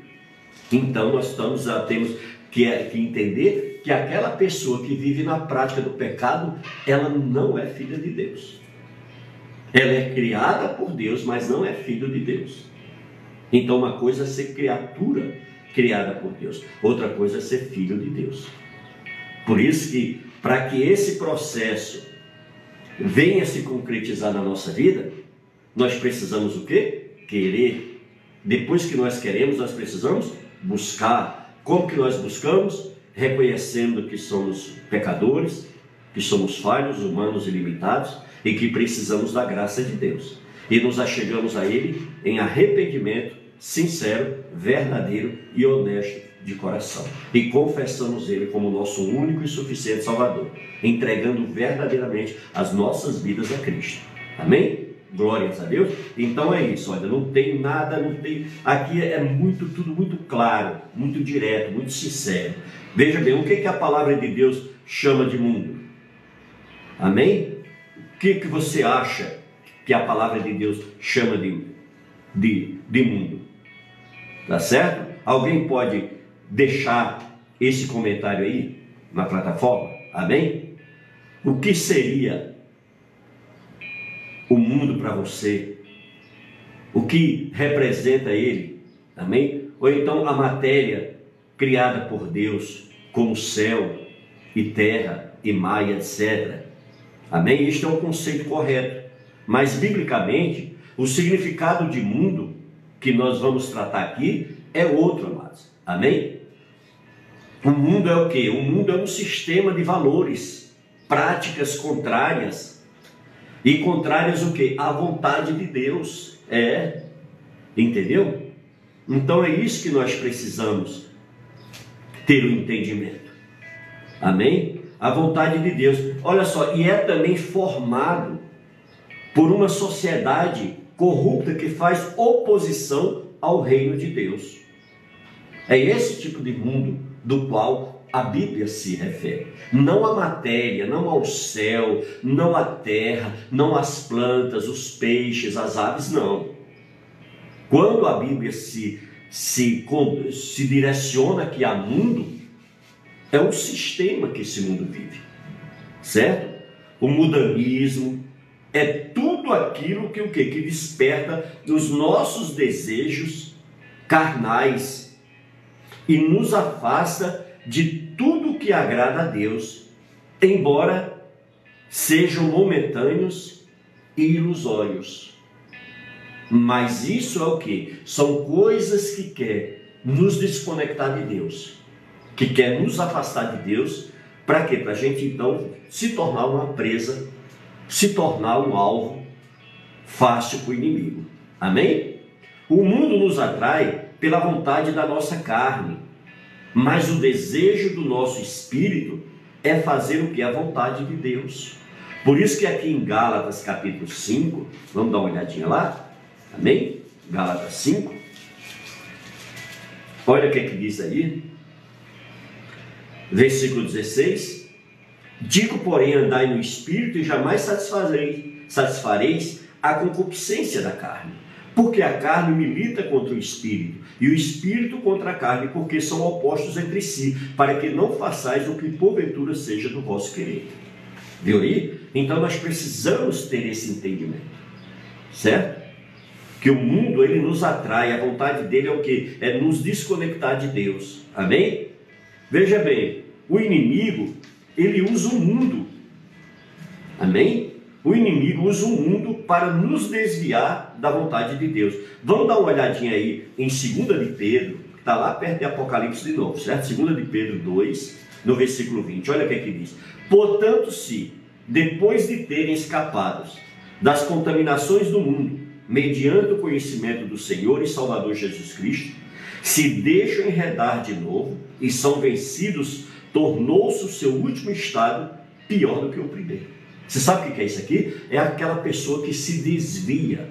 Então nós estamos, temos que, que entender que aquela pessoa que vive na prática do pecado, ela não é filha de Deus. Ela é criada por Deus, mas não é filho de Deus. Então uma coisa é ser criatura criada por Deus, outra coisa é ser filho de Deus. Por isso que para que esse processo venha se concretizar na nossa vida, nós precisamos o quê? Querer. Depois que nós queremos, nós precisamos buscar. Como que nós buscamos? Reconhecendo que somos pecadores, que somos falhos, humanos e limitados e que precisamos da graça de Deus. E nos achegamos a Ele em arrependimento sincero, verdadeiro e honesto de coração. E confessamos Ele como nosso único e suficiente Salvador, entregando verdadeiramente as nossas vidas a Cristo. Amém? Glórias a Deus. Então é isso, olha, não tem nada, não tem. Aqui é muito, tudo muito claro, muito direto, muito sincero. Veja bem, o que, que a palavra de Deus chama de mundo? Amém? O que, que você acha que a palavra de Deus chama de, de, de mundo? Tá certo? Alguém pode deixar esse comentário aí na plataforma? Amém? O que seria o mundo para você? O que representa ele? Amém? Ou então a matéria criada por Deus, como céu e terra e mar, etc. Amém? Este é o conceito correto. Mas, biblicamente, o significado de mundo que nós vamos tratar aqui é outro, amados. Amém? O mundo é o que? O mundo é um sistema de valores, práticas contrárias. E contrárias o que? À vontade de Deus. É. Entendeu? Então é isso que nós precisamos ter o um entendimento. Amém? A vontade de Deus. Olha só, e é também formado por uma sociedade corrupta que faz oposição ao reino de Deus. É esse tipo de mundo do qual a Bíblia se refere. Não à matéria, não ao céu, não à terra, não às plantas, os peixes, as aves, não. Quando a Bíblia se, se, se direciona aqui a mundo, é o sistema que esse mundo vive, certo? O mudanismo é tudo aquilo que o que, que desperta os nossos desejos carnais e nos afasta de tudo que agrada a Deus, embora sejam momentâneos e ilusórios. Mas isso é o que? São coisas que quer nos desconectar de Deus, que quer nos afastar de Deus, para quê? Para a gente então se tornar uma presa, se tornar um alvo fácil para o inimigo. Amém? O mundo nos atrai pela vontade da nossa carne, mas o desejo do nosso espírito é fazer o que? A vontade de Deus. Por isso que aqui em Gálatas capítulo 5, vamos dar uma olhadinha lá? Amém? Gálatas 5. Olha o que, é que diz aí. Versículo 16. Digo, porém, andai no espírito e jamais satisfareis, satisfareis a concupiscência da carne porque a carne milita contra o espírito, e o espírito contra a carne, porque são opostos entre si, para que não façais o que porventura seja do vosso querer. Viu aí? Então nós precisamos ter esse entendimento, certo? Que o mundo ele nos atrai, a vontade dele é o que? É nos desconectar de Deus. Amém? Veja bem, o inimigo ele usa o mundo. Amém? o inimigo usa o mundo para nos desviar da vontade de Deus. Vamos dar uma olhadinha aí em 2 de Pedro, que está lá perto de Apocalipse de novo, certo? 2 de Pedro 2, no versículo 20. Olha o que é que diz. Portanto, se, depois de terem escapado das contaminações do mundo, mediante o conhecimento do Senhor e Salvador Jesus Cristo, se deixam enredar de novo e são vencidos, tornou-se o seu último estado pior do que o primeiro. Você sabe o que é isso aqui? É aquela pessoa que se desvia,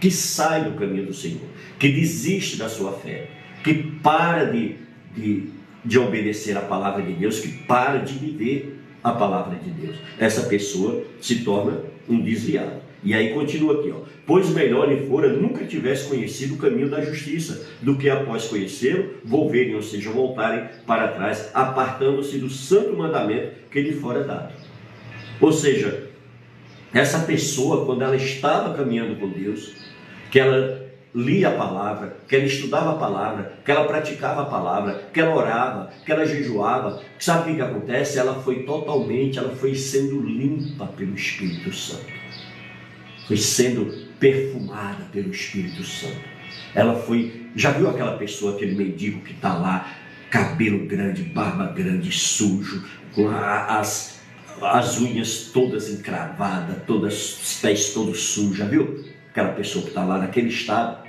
que sai do caminho do Senhor, que desiste da sua fé, que para de, de, de obedecer a palavra de Deus, que para de viver a palavra de Deus. Essa pessoa se torna um desviado. E aí continua aqui, ó. Pois melhor lhe fora nunca tivesse conhecido o caminho da justiça, do que após conhecê-lo, volverem, ou seja, voltarem para trás, apartando-se do santo mandamento que lhe fora dado. Ou seja, essa pessoa, quando ela estava caminhando com Deus, que ela lia a palavra, que ela estudava a palavra, que ela praticava a palavra, que ela orava, que ela jejuava, sabe o que, que acontece? Ela foi totalmente, ela foi sendo limpa pelo Espírito Santo. Foi sendo perfumada pelo Espírito Santo. Ela foi, já viu aquela pessoa, aquele mendigo que está lá, cabelo grande, barba grande, sujo, com as, as unhas todas encravadas, todas, os pés todos sujos, já viu? Aquela pessoa que está lá naquele estado,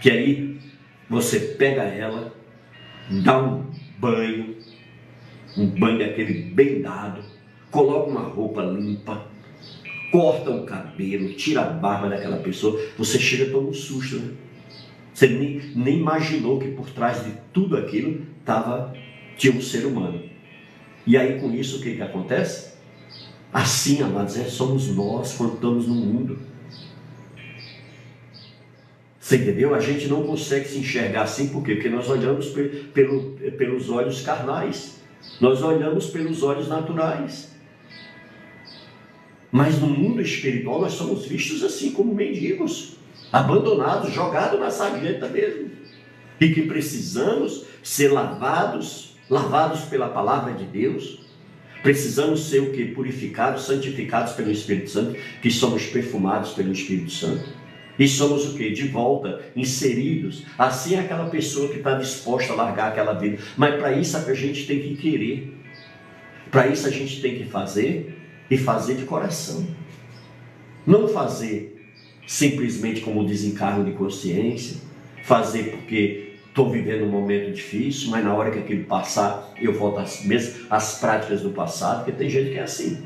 que aí você pega ela, dá um banho, um banho aquele bem dado, coloca uma roupa limpa, corta o cabelo, tira a barba daquela pessoa, você chega e toma um susto, né? Você nem, nem imaginou que por trás de tudo aquilo tava, tinha um ser humano. E aí com isso o que, que acontece? Assim, amados, é, somos nós quando estamos no mundo. Você entendeu? A gente não consegue se enxergar assim, por quê? Porque nós olhamos pelo, pelos olhos carnais, nós olhamos pelos olhos naturais. Mas no mundo espiritual nós somos vistos assim como mendigos, abandonados, jogados na sarjeta mesmo. E que precisamos ser lavados lavados pela palavra de Deus. Precisamos ser o que? Purificados, santificados pelo Espírito Santo, que somos perfumados pelo Espírito Santo. E somos o que? De volta, inseridos. Assim é aquela pessoa que está disposta a largar aquela vida. Mas para isso a gente tem que querer. Para isso a gente tem que fazer e fazer de coração. Não fazer simplesmente como desencargo de consciência, fazer porque estou vivendo um momento difícil, mas na hora que aquilo passar, eu volto às, às práticas do passado, porque tem gente que é assim.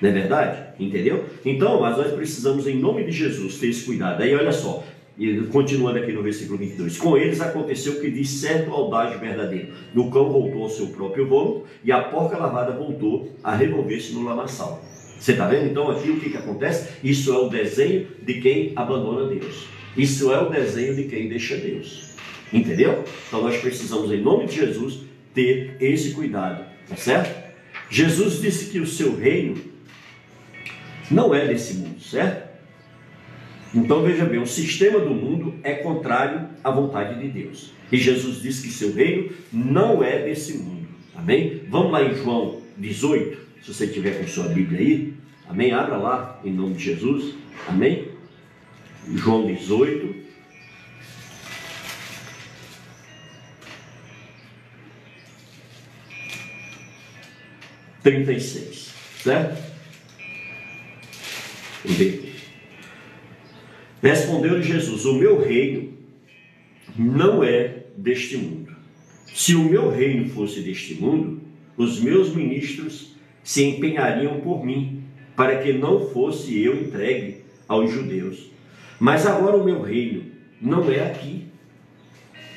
Não é verdade? Entendeu? Então, mas nós precisamos, em nome de Jesus, ter esse cuidado. Aí olha só, e continuando aqui no versículo 22. Com eles aconteceu que de certo audaz verdadeiro. O cão voltou ao seu próprio vômito e a porca lavada voltou a revolver-se no lamaçal. Você está vendo então aqui o que, que acontece? Isso é o desenho de quem abandona Deus. Isso é o desenho de quem deixa Deus. Entendeu? Então nós precisamos, em nome de Jesus, ter esse cuidado. Tá certo? Jesus disse que o seu reino não é desse mundo, certo? Então veja bem, o sistema do mundo é contrário à vontade de Deus. E Jesus disse que seu reino não é desse mundo. Amém? Vamos lá em João 18, se você tiver com sua Bíblia aí. Amém? Abra lá em nome de Jesus. Amém? João 18. Trinta e seis, certo? B. Respondeu-lhe Jesus: O meu reino não é deste mundo. Se o meu reino fosse deste mundo, os meus ministros se empenhariam por mim, para que não fosse eu entregue aos judeus. Mas agora o meu reino não é aqui.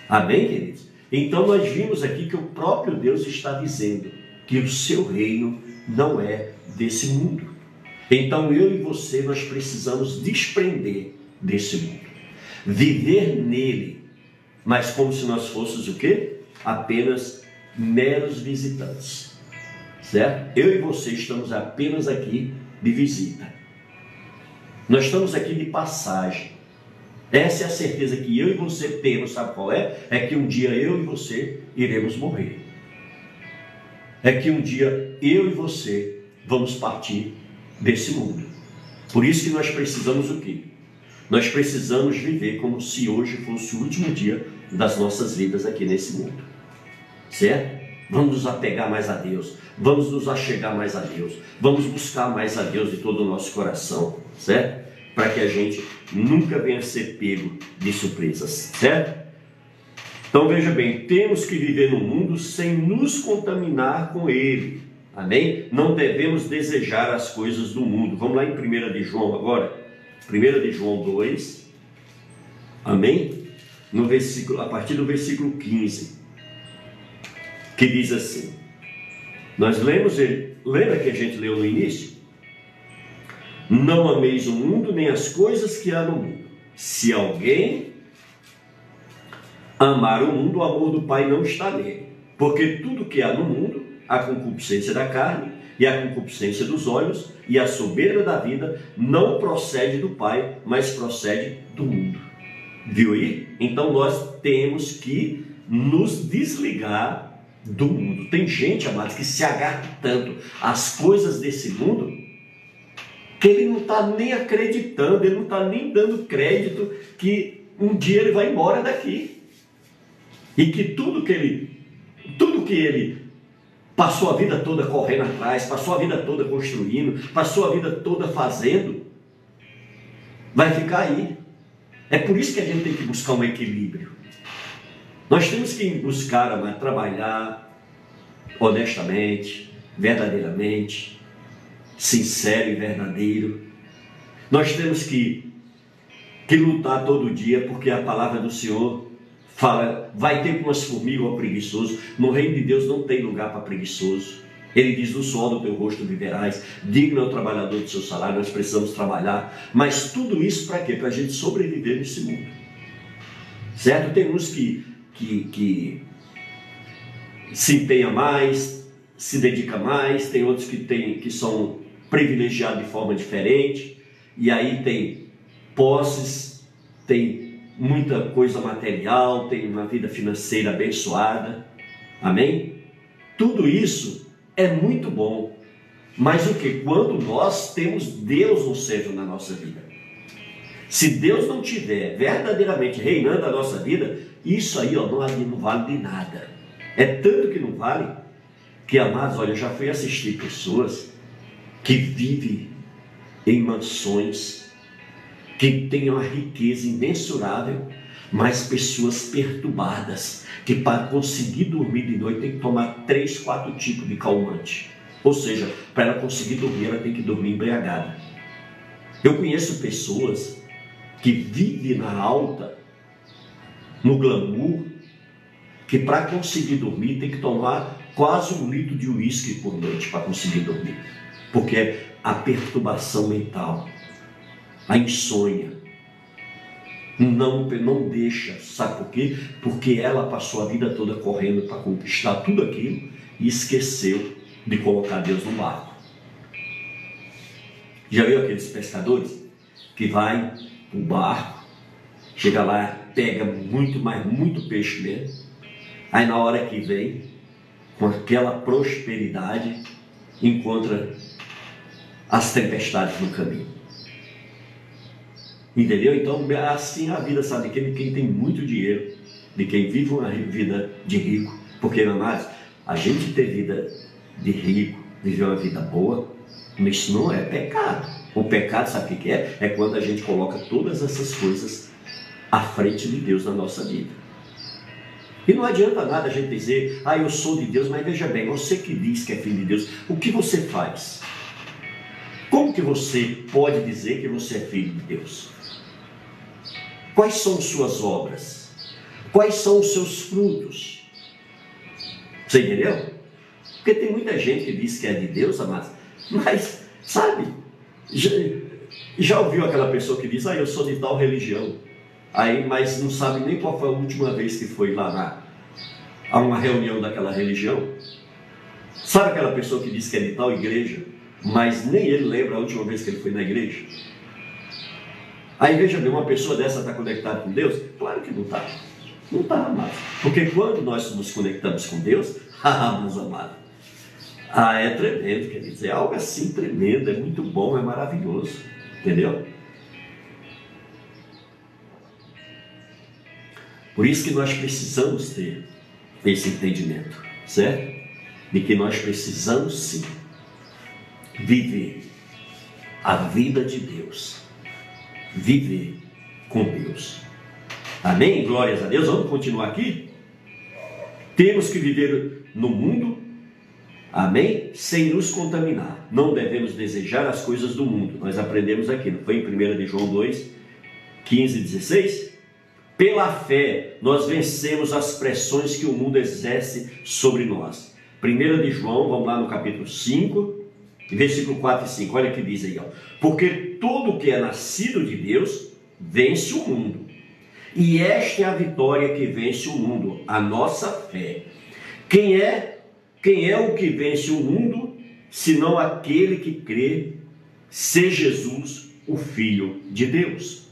Amém, queridos? Então nós vimos aqui que o próprio Deus está dizendo que o seu reino não é desse mundo. Então eu e você nós precisamos desprender desse mundo, viver nele, mas como se nós fôssemos o quê? Apenas meros visitantes. Certo? Eu e você estamos apenas aqui de visita. Nós estamos aqui de passagem. Essa é a certeza que eu e você temos, sabe qual é? É que um dia eu e você iremos morrer. É que um dia eu e você vamos partir desse mundo. Por isso que nós precisamos o quê? Nós precisamos viver como se hoje fosse o último dia das nossas vidas aqui nesse mundo. Certo? Vamos nos apegar mais a Deus, vamos nos achegar mais a Deus, vamos buscar mais a Deus de todo o nosso coração, certo? Para que a gente nunca venha ser pego de surpresas, certo? Então veja bem, temos que viver no mundo sem nos contaminar com ele. Amém? Não devemos desejar as coisas do mundo. Vamos lá em 1 de João agora. 1 de João 2. Amém? No versículo, a partir do versículo 15. Que diz assim. Nós lemos ele. Lembra que a gente leu no início? Não ameis o mundo nem as coisas que há no mundo. Se alguém amar o mundo, o amor do Pai não está nele. Porque tudo que há no mundo, a concupiscência da carne e a concupiscência dos olhos e a soberba da vida não procede do Pai, mas procede do mundo. Viu aí? Então nós temos que nos desligar do mundo. Tem gente, amados, que se agarra tanto às coisas desse mundo que ele não está nem acreditando, ele não está nem dando crédito que um dia ele vai embora daqui. E que tudo que ele, tudo que ele passou a vida toda correndo atrás, passou a vida toda construindo, passou a vida toda fazendo, vai ficar aí. É por isso que a gente tem que buscar um equilíbrio. Nós temos que buscar, amar, trabalhar honestamente, verdadeiramente, sincero e verdadeiro. Nós temos que, que lutar todo dia, porque a palavra do Senhor fala, vai ter com as formigas ou preguiçoso. No reino de Deus não tem lugar para preguiçoso. Ele diz: do suor do teu rosto viverás, digno é o trabalhador do seu salário. Nós precisamos trabalhar, mas tudo isso para quê? Para a gente sobreviver nesse mundo, certo? Tem uns que, que, que se empenha mais, se dedica mais, tem outros que, tem, que são privilegiados de forma diferente, e aí tem posses, tem muita coisa material, tem uma vida financeira abençoada. Amém? Tudo isso é muito bom. Mas o que? Quando nós temos Deus no centro na nossa vida. Se Deus não tiver verdadeiramente reinando a nossa vida, isso aí ó, não, não vale de nada. É tanto que não vale que, amados, olha, eu já fui assistir pessoas que vivem em mansões que tem uma riqueza imensurável, mas pessoas perturbadas, que para conseguir dormir de noite tem que tomar três, quatro tipos de calmante. Ou seja, para ela conseguir dormir, ela tem que dormir embriagada. Eu conheço pessoas que vive na alta, no glamour, que para conseguir dormir tem que tomar quase um litro de uísque por noite para conseguir dormir. Porque é a perturbação mental, a insônia. Não, não deixa, sabe por quê? Porque ela passou a vida toda correndo para conquistar tudo aquilo e esqueceu de colocar Deus no barco. Já viu aqueles pescadores que vai o barco, chega lá, pega muito, mas muito peixe mesmo. Aí na hora que vem, com aquela prosperidade, encontra as tempestades no caminho. Entendeu? Então, assim a vida, sabe, de quem tem muito dinheiro, de quem vive uma vida de rico. Porque, amados, a gente ter vida de rico, viver uma vida boa, mas isso não é pecado. O pecado, sabe o que é? É quando a gente coloca todas essas coisas à frente de Deus na nossa vida. E não adianta nada a gente dizer, ah, eu sou de Deus, mas veja bem, você que diz que é filho de Deus, o que você faz? Como que você pode dizer que você é filho de Deus? Quais são suas obras? Quais são os seus frutos? Você entendeu? Porque tem muita gente que diz que é de Deus, amados, mas, sabe, já, já ouviu aquela pessoa que diz, ah, eu sou de tal religião, aí, mas não sabe nem qual foi a última vez que foi lá na, a uma reunião daquela religião? Sabe aquela pessoa que diz que é de tal igreja, mas nem ele lembra a última vez que ele foi na igreja? Aí veja bem, uma pessoa dessa está conectada com Deus? Claro que não está. Não está, amado. Porque quando nós nos conectamos com Deus, <laughs> ah, meus amados, ah, é tremendo, quer dizer, é algo assim tremendo, é muito bom, é maravilhoso. Entendeu? Por isso que nós precisamos ter esse entendimento, certo? De que nós precisamos sim viver a vida de Deus viver com Deus. Amém? Glórias a Deus. Vamos continuar aqui? Temos que viver no mundo, amém? Sem nos contaminar. Não devemos desejar as coisas do mundo. Nós aprendemos aqui, não foi em 1 de João 2, 15 e 16? Pela fé, nós vencemos as pressões que o mundo exerce sobre nós. 1 de João, vamos lá no capítulo 5, Versículo 4 e 5, olha o que diz aí, ó. Porque todo que é nascido de Deus vence o mundo. E esta é a vitória que vence o mundo, a nossa fé. Quem é, quem é o que vence o mundo, senão aquele que crê ser Jesus, o Filho de Deus?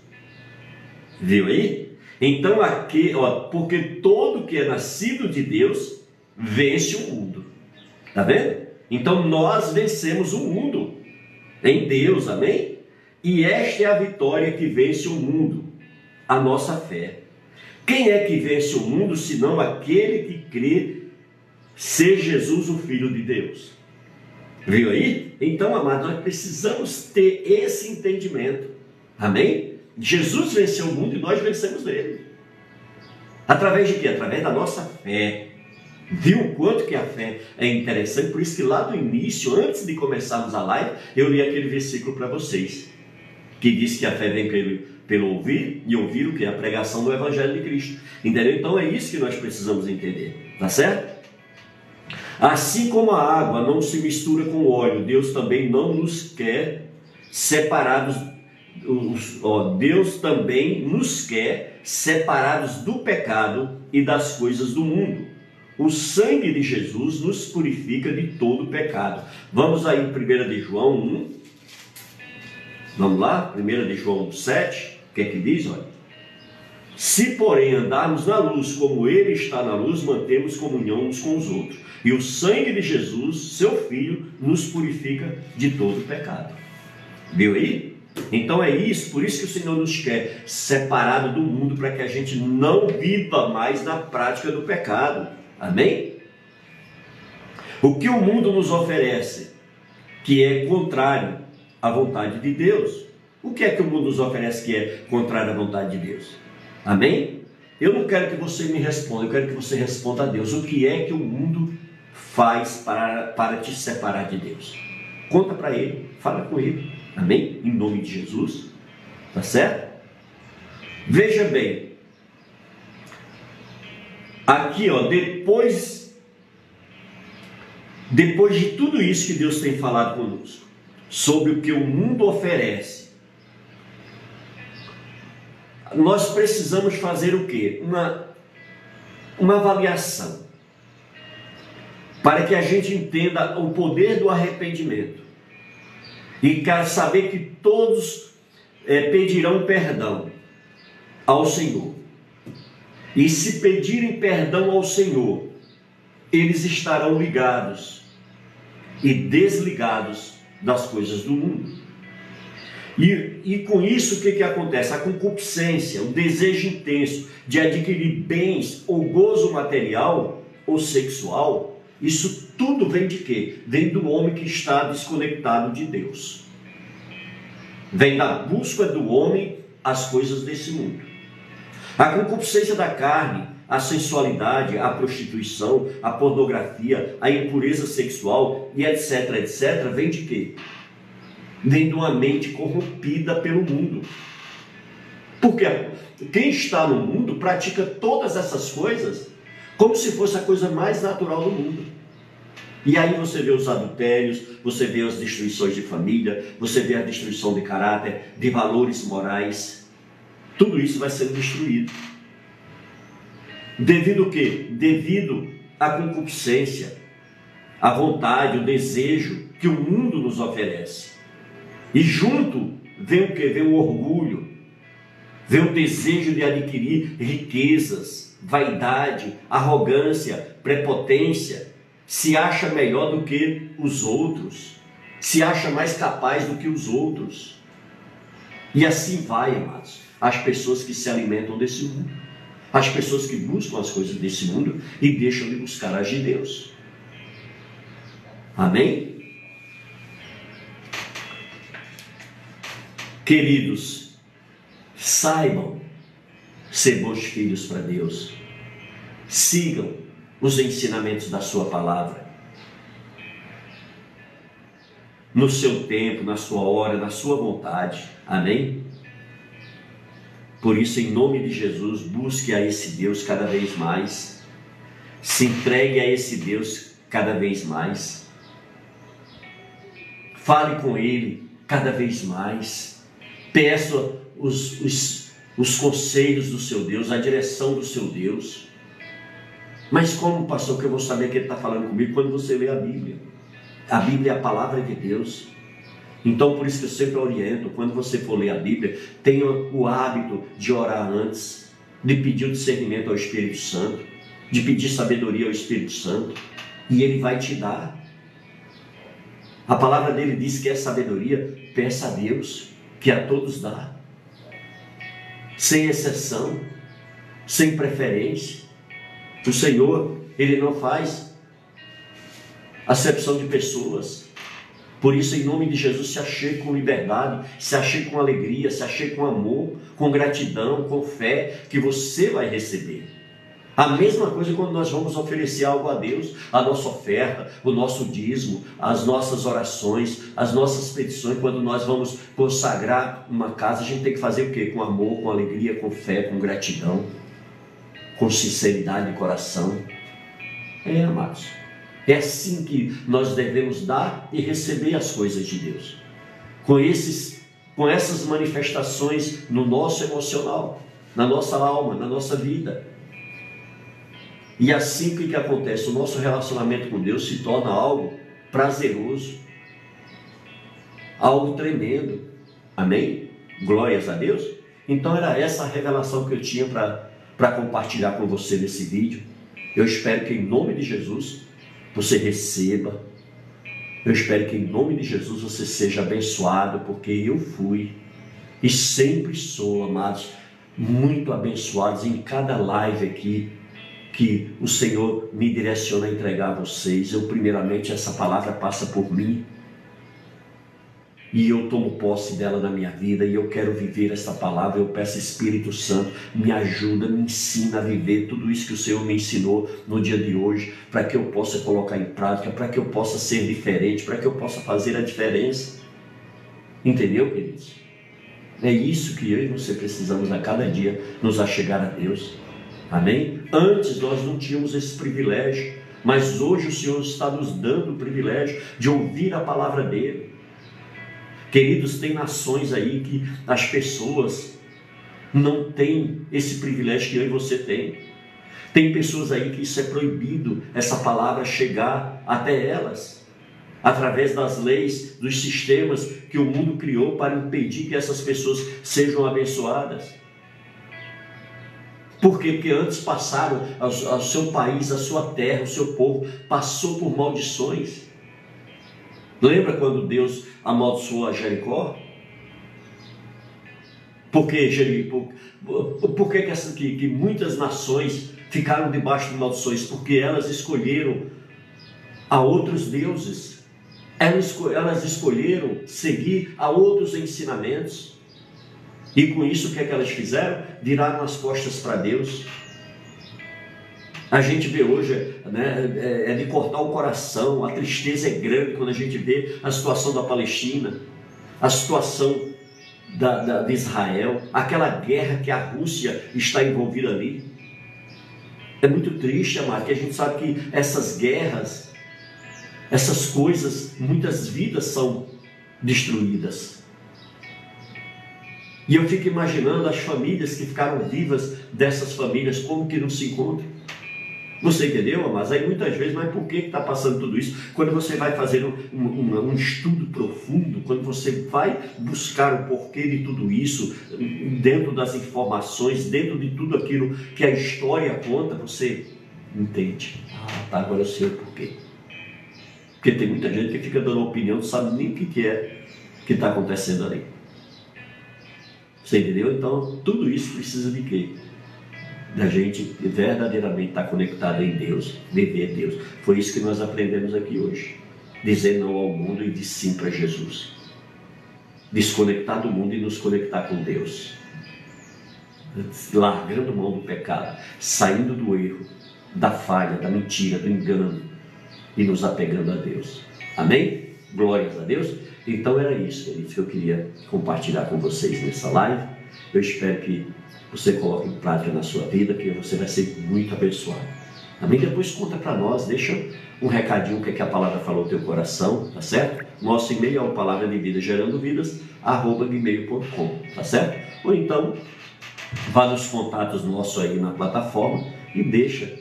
Viu aí? Então aqui, ó, porque todo que é nascido de Deus vence o mundo. Tá vendo? Então nós vencemos o mundo em Deus, amém? E esta é a vitória que vence o mundo, a nossa fé. Quem é que vence o mundo senão aquele que crê ser Jesus o Filho de Deus? Viu aí? Então, amados, nós precisamos ter esse entendimento. Amém? Jesus venceu o mundo e nós vencemos ele. Através de quê? Através da nossa fé. Viu o quanto que a fé é interessante? Por isso que lá no início, antes de começarmos a live, eu li aquele versículo para vocês, que diz que a fé vem pelo, pelo ouvir e ouvir o que? A pregação do Evangelho de Cristo. Entendeu? Então é isso que nós precisamos entender. Tá certo? Assim como a água não se mistura com o óleo, Deus também não nos quer separados. Deus também nos quer separados do pecado e das coisas do mundo. O sangue de Jesus nos purifica de todo pecado. Vamos aí em 1 de João 1. Vamos lá? 1 de João 7. O que é que diz? Olha. Se, porém, andarmos na luz como Ele está na luz, mantemos comunhão uns com os outros. E o sangue de Jesus, seu Filho, nos purifica de todo pecado. Viu aí? Então é isso, por isso que o Senhor nos quer separado do mundo, para que a gente não viva mais na prática do pecado. Amém? O que o mundo nos oferece, que é contrário à vontade de Deus. O que é que o mundo nos oferece que é contrário à vontade de Deus? Amém? Eu não quero que você me responda, eu quero que você responda a Deus. O que é que o mundo faz para, para te separar de Deus? Conta para ele, fala com ele. Amém? Em nome de Jesus. Tá certo? Veja bem, aqui ó, depois, depois de tudo isso que Deus tem falado conosco, sobre o que o mundo oferece, nós precisamos fazer o quê? Uma, uma avaliação para que a gente entenda o poder do arrependimento e saber que todos é, pedirão perdão ao Senhor. E se pedirem perdão ao Senhor, eles estarão ligados e desligados das coisas do mundo. E, e com isso o que, que acontece? A concupiscência, o desejo intenso de adquirir bens ou gozo material ou sexual, isso tudo vem de quê? Vem do homem que está desconectado de Deus. Vem da busca do homem as coisas desse mundo. A concupiscência da carne, a sensualidade, a prostituição, a pornografia, a impureza sexual e etc, etc, vem de quê? Vem de uma mente corrompida pelo mundo. Porque quem está no mundo pratica todas essas coisas como se fosse a coisa mais natural do mundo. E aí você vê os adultérios, você vê as destruições de família, você vê a destruição de caráter, de valores morais. Tudo isso vai sendo destruído. Devido o quê? Devido à concupiscência, à vontade, o desejo que o mundo nos oferece. E junto vem o que? Vem o orgulho, vem o desejo de adquirir riquezas, vaidade, arrogância, prepotência se acha melhor do que os outros, se acha mais capaz do que os outros. E assim vai, amados, as pessoas que se alimentam desse mundo, as pessoas que buscam as coisas desse mundo e deixam de buscar as de Deus. Amém? Queridos, saibam ser bons filhos para Deus. Sigam os ensinamentos da Sua palavra. No seu tempo, na sua hora, na sua vontade. Amém? Por isso, em nome de Jesus, busque a esse Deus cada vez mais. Se entregue a esse Deus cada vez mais. Fale com Ele cada vez mais. Peça os, os, os conselhos do seu Deus, a direção do seu Deus. Mas como, pastor, que eu vou saber que ele está falando comigo quando você lê a Bíblia? A Bíblia é a palavra de Deus. Então, por isso que eu sempre oriento, quando você for ler a Bíblia, tenha o hábito de orar antes, de pedir o discernimento ao Espírito Santo, de pedir sabedoria ao Espírito Santo, e ele vai te dar. A palavra dele diz que é sabedoria, peça a Deus, que a todos dá, sem exceção, sem preferência. O Senhor, Ele não faz acepção de pessoas. Por isso, em nome de Jesus, se achegue com liberdade, se achegue com alegria, se achegue com amor, com gratidão, com fé, que você vai receber. A mesma coisa quando nós vamos oferecer algo a Deus, a nossa oferta, o nosso dízimo, as nossas orações, as nossas petições, quando nós vamos consagrar uma casa, a gente tem que fazer o quê? Com amor, com alegria, com fé, com gratidão com sinceridade de coração. É, amados. É assim que nós devemos dar e receber as coisas de Deus. Com, esses, com essas manifestações no nosso emocional, na nossa alma, na nossa vida. E assim que, que acontece? O nosso relacionamento com Deus se torna algo prazeroso, algo tremendo. Amém? Glórias a Deus. Então era essa a revelação que eu tinha para para compartilhar com você nesse vídeo. Eu espero que em nome de Jesus você receba. Eu espero que em nome de Jesus você seja abençoado, porque eu fui e sempre sou, amados, muito abençoados em cada live aqui que o Senhor me direciona a entregar a vocês. Eu, primeiramente, essa palavra passa por mim e eu tomo posse dela na minha vida e eu quero viver essa palavra. Eu peço Espírito Santo, me ajuda, me ensina a viver tudo isso que o Senhor me ensinou no dia de hoje, para que eu possa colocar em prática, para que eu possa ser diferente, para que eu possa fazer a diferença. Entendeu, queridos? É isso que eu e você precisamos a cada dia nos achegar a Deus. Amém? Antes nós não tínhamos esse privilégio, mas hoje o Senhor está nos dando o privilégio de ouvir a palavra dele. Queridos, tem nações aí que as pessoas não têm esse privilégio que eu e você tem. Tem pessoas aí que isso é proibido, essa palavra chegar até elas através das leis, dos sistemas que o mundo criou para impedir que essas pessoas sejam abençoadas. Por quê? Porque antes passaram ao, seu país, a sua terra, o seu povo, passou por maldições. Lembra quando Deus amaldiçoou a Jericó? Por que, Jericó? Por, por que, essa, que, que muitas nações ficaram debaixo de maldições? Porque elas escolheram a outros deuses elas escolheram seguir a outros ensinamentos. E com isso, o que é que elas fizeram? Viraram as costas para Deus. A gente vê hoje, né, é, é de cortar o coração, a tristeza é grande quando a gente vê a situação da Palestina, a situação da, da, de Israel, aquela guerra que a Rússia está envolvida ali. É muito triste, amado, que a gente sabe que essas guerras essas coisas, muitas vidas são destruídas. E eu fico imaginando as famílias que ficaram vivas dessas famílias, como que não se encontram. Você entendeu, mas aí muitas vezes, mas por que está passando tudo isso? Quando você vai fazer um, um, um, estudo profundo, quando você vai buscar o porquê de tudo isso, dentro das informações, dentro de tudo aquilo que a história conta, você entende. Ah, tá, agora eu sei o porquê. Porque tem muita gente que fica dando opinião, não sabe nem o que, que é que está acontecendo ali. Você entendeu? Então, tudo isso precisa de quê? Da gente verdadeiramente estar tá conectado em Deus, viver Deus. Foi isso que nós aprendemos aqui hoje. Dizer não ao mundo e dizer sim para Jesus. Desconectar do mundo e nos conectar com Deus. Largando mão do pecado, saindo do erro, da falha, da mentira, do engano, e nos apegando a Deus. Amém? Glórias a Deus. Então era isso, queridos, que eu queria compartilhar com vocês nessa live. Eu espero que você coloque em prática na sua vida, que você vai ser muito abençoado. Amém? Depois conta para nós, deixa um recadinho o que, é que a palavra falou no teu coração, tá certo? Nosso e-mail é o palavra de vida gerando vidas, arroba gmail.com, tá certo? Ou então, vá nos contatos nossos aí na plataforma e deixa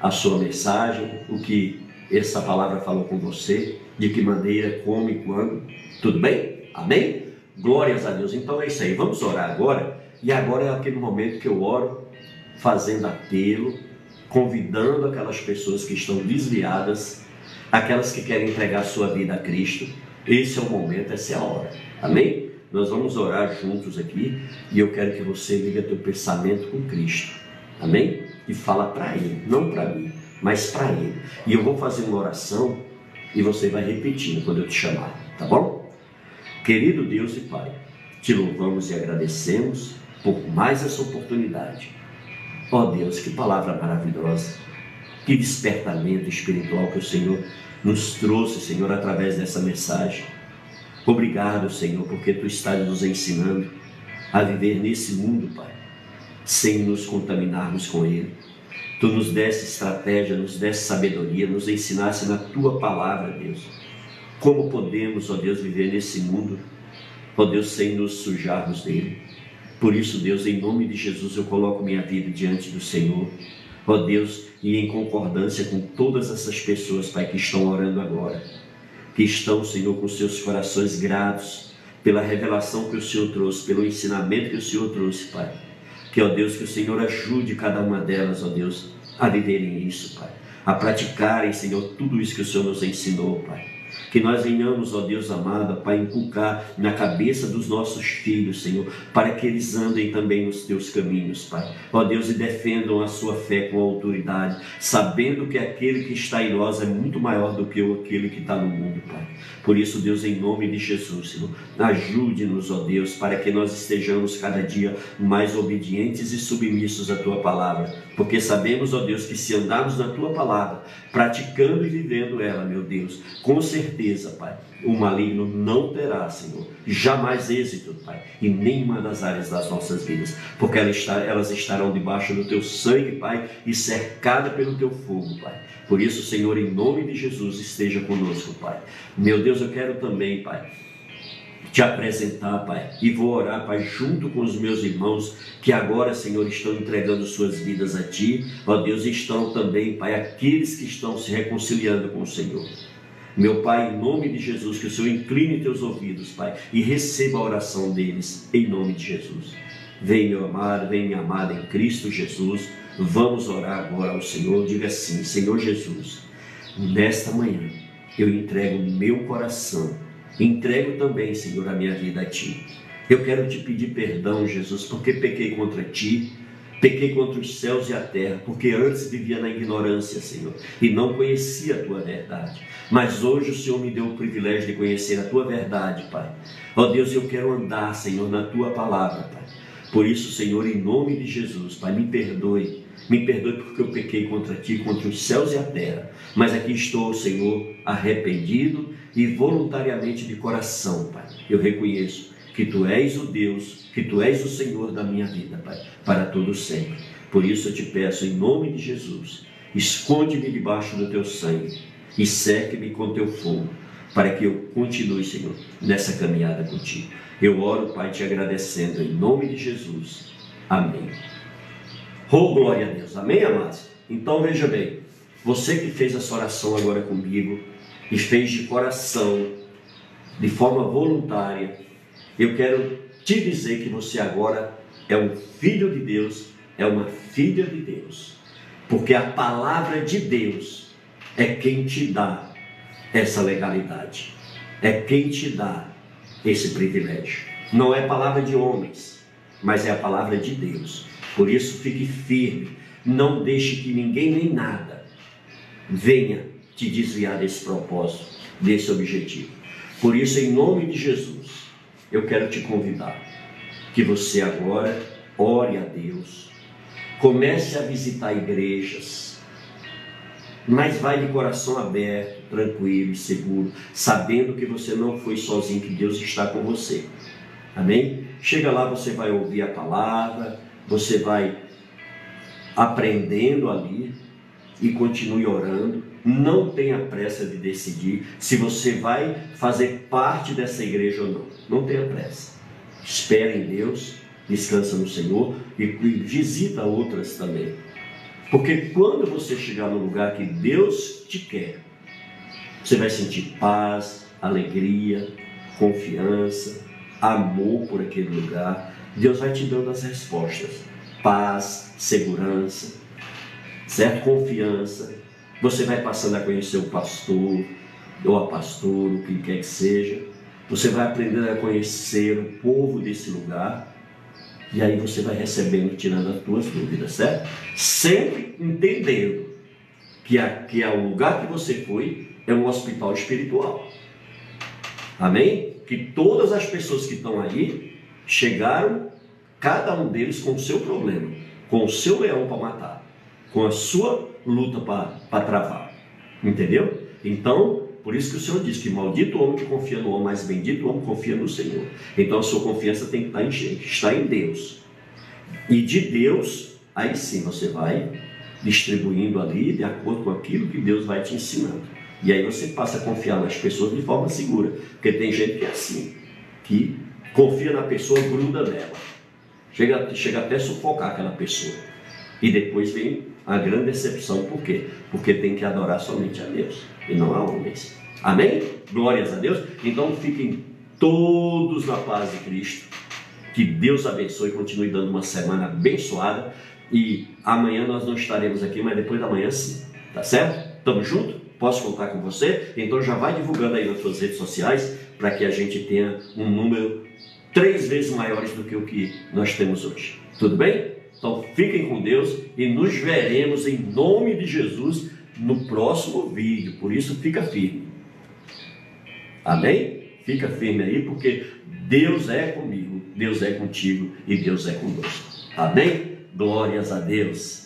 a sua mensagem, o que essa palavra falou com você, de que maneira, como e quando. Tudo bem? Amém? Glórias a Deus. Então é isso aí. Vamos orar agora. E agora é aquele momento que eu oro, fazendo apelo, convidando aquelas pessoas que estão desviadas, aquelas que querem entregar sua vida a Cristo. Esse é o momento, essa é a hora. Amém? Nós vamos orar juntos aqui e eu quero que você ligue teu pensamento com Cristo. Amém? E fala para Ele, não para mim mas para Ele. E eu vou fazer uma oração e você vai repetindo quando eu te chamar, tá bom? Querido Deus e Pai, te louvamos e agradecemos por mais essa oportunidade. Ó oh Deus, que palavra maravilhosa, que despertamento espiritual que o Senhor nos trouxe, Senhor, através dessa mensagem. Obrigado, Senhor, porque tu estás nos ensinando a viver nesse mundo, Pai, sem nos contaminarmos com ele Tu nos desse estratégia, nos desse sabedoria, nos ensinasse na tua palavra, Deus. Como podemos, ó Deus, viver nesse mundo, ó Deus, sem nos sujarmos dele. Por isso, Deus, em nome de Jesus, eu coloco minha vida diante do Senhor. Ó Deus, e em concordância com todas essas pessoas, Pai, que estão orando agora, que estão, Senhor, com seus corações gratos pela revelação que o Senhor trouxe, pelo ensinamento que o Senhor trouxe, Pai que, ó Deus, que o Senhor ajude cada uma delas, ó Deus, a viverem isso, Pai. A praticarem, Senhor, tudo isso que o Senhor nos ensinou, Pai. Que nós venhamos, ó Deus amado, Pai, inculcar na cabeça dos nossos filhos, Senhor, para que eles andem também nos teus caminhos, Pai. Ó Deus, e defendam a sua fé com autoridade, sabendo que aquele que está em nós é muito maior do que aquele que está no mundo, Pai. Por isso, Deus, em nome de Jesus, ajude-nos, ó Deus, para que nós estejamos cada dia mais obedientes e submissos à tua palavra, porque sabemos, ó Deus, que se andarmos na tua palavra, praticando e vivendo ela, meu Deus, com certeza, Pai, o maligno não terá, Senhor, jamais êxito, Pai, em nenhuma das áreas das nossas vidas, porque elas estarão debaixo do teu sangue, Pai, e cercada pelo teu fogo, Pai. Por isso, Senhor, em nome de Jesus, esteja conosco, Pai. Meu Deus, eu quero também, Pai, te apresentar, Pai, e vou orar, Pai, junto com os meus irmãos que agora, Senhor, estão entregando suas vidas a Ti. Ó Deus, estão também, Pai, aqueles que estão se reconciliando com o Senhor. Meu Pai, em nome de Jesus, que o Senhor incline teus ouvidos, Pai, e receba a oração deles, em nome de Jesus. Vem, meu amado, vem, minha amada, em Cristo Jesus. Vamos orar agora ao Senhor. Diga assim: Senhor Jesus, nesta manhã eu entrego meu coração, entrego também, Senhor, a minha vida a Ti. Eu quero te pedir perdão, Jesus, porque pequei contra Ti, pequei contra os céus e a terra, porque antes vivia na ignorância, Senhor, e não conhecia a Tua verdade. Mas hoje o Senhor me deu o privilégio de conhecer a Tua verdade, Pai. Ó Deus, eu quero andar, Senhor, na Tua palavra, Pai. Por isso, Senhor, em nome de Jesus, Pai, me perdoe. Me perdoe porque eu pequei contra ti, contra os céus e a terra. Mas aqui estou, Senhor, arrependido e voluntariamente de coração, Pai. Eu reconheço que tu és o Deus, que tu és o Senhor da minha vida, Pai, para todo sempre. Por isso eu te peço, em nome de Jesus, esconde-me debaixo do teu sangue e cerque-me com teu fogo, para que eu continue, Senhor, nessa caminhada contigo. Eu oro, Pai, te agradecendo em nome de Jesus. Amém. Oh, glória a Deus. Amém, amados? Então veja bem, você que fez essa oração agora comigo e fez de coração, de forma voluntária, eu quero te dizer que você agora é um filho de Deus, é uma filha de Deus, porque a palavra de Deus é quem te dá essa legalidade, é quem te dá esse privilégio. Não é palavra de homens, mas é a palavra de Deus. Por isso, fique firme. Não deixe que ninguém nem nada venha te desviar desse propósito, desse objetivo. Por isso, em nome de Jesus, eu quero te convidar que você agora ore a Deus, comece a visitar igrejas, mas vai de coração aberto, tranquilo seguro, sabendo que você não foi sozinho, que Deus está com você. Amém? Chega lá, você vai ouvir a palavra, você vai aprendendo ali e continue orando. Não tenha pressa de decidir se você vai fazer parte dessa igreja ou não. Não tenha pressa. Espere em Deus, descansa no Senhor e visita outras também. Porque quando você chegar no lugar que Deus te quer, você vai sentir paz, alegria, confiança, amor por aquele lugar Deus vai te dando as respostas: paz, segurança, certo? Confiança. Você vai passando a conhecer o pastor, ou a pastora, o que quer que seja. Você vai aprendendo a conhecer o povo desse lugar. E aí você vai recebendo, tirando as tuas dúvidas, certo? Sempre entendendo que, a, que é o lugar que você foi é um hospital espiritual. Amém? Que todas as pessoas que estão aí chegaram, cada um deles com o seu problema, com o seu leão para matar, com a sua luta para travar. Entendeu? Então, por isso que o Senhor diz que maldito o homem que confia no homem, mas bendito o homem que confia no Senhor. Então a sua confiança tem que estar em, estar em Deus. E de Deus, aí sim você vai distribuindo ali de acordo com aquilo que Deus vai te ensinando. E aí você passa a confiar nas pessoas de forma segura. Porque tem gente que é assim, que confia na pessoa, gruda nela. Chega, chega até sufocar aquela pessoa. E depois vem a grande decepção. Por quê? Porque tem que adorar somente a Deus e não a homens. Amém? Glórias a Deus. Então fiquem todos na paz de Cristo. Que Deus abençoe e continue dando uma semana abençoada. E amanhã nós não estaremos aqui, mas depois da manhã sim. Tá certo? Tamo junto? Posso contar com você? Então já vai divulgando aí nas suas redes sociais para que a gente tenha um número três vezes maiores do que o que nós temos hoje. Tudo bem? Então fiquem com Deus e nos veremos em nome de Jesus no próximo vídeo. Por isso fica firme. Amém? Fica firme aí, porque Deus é comigo, Deus é contigo e Deus é conosco. Amém? Glórias a Deus.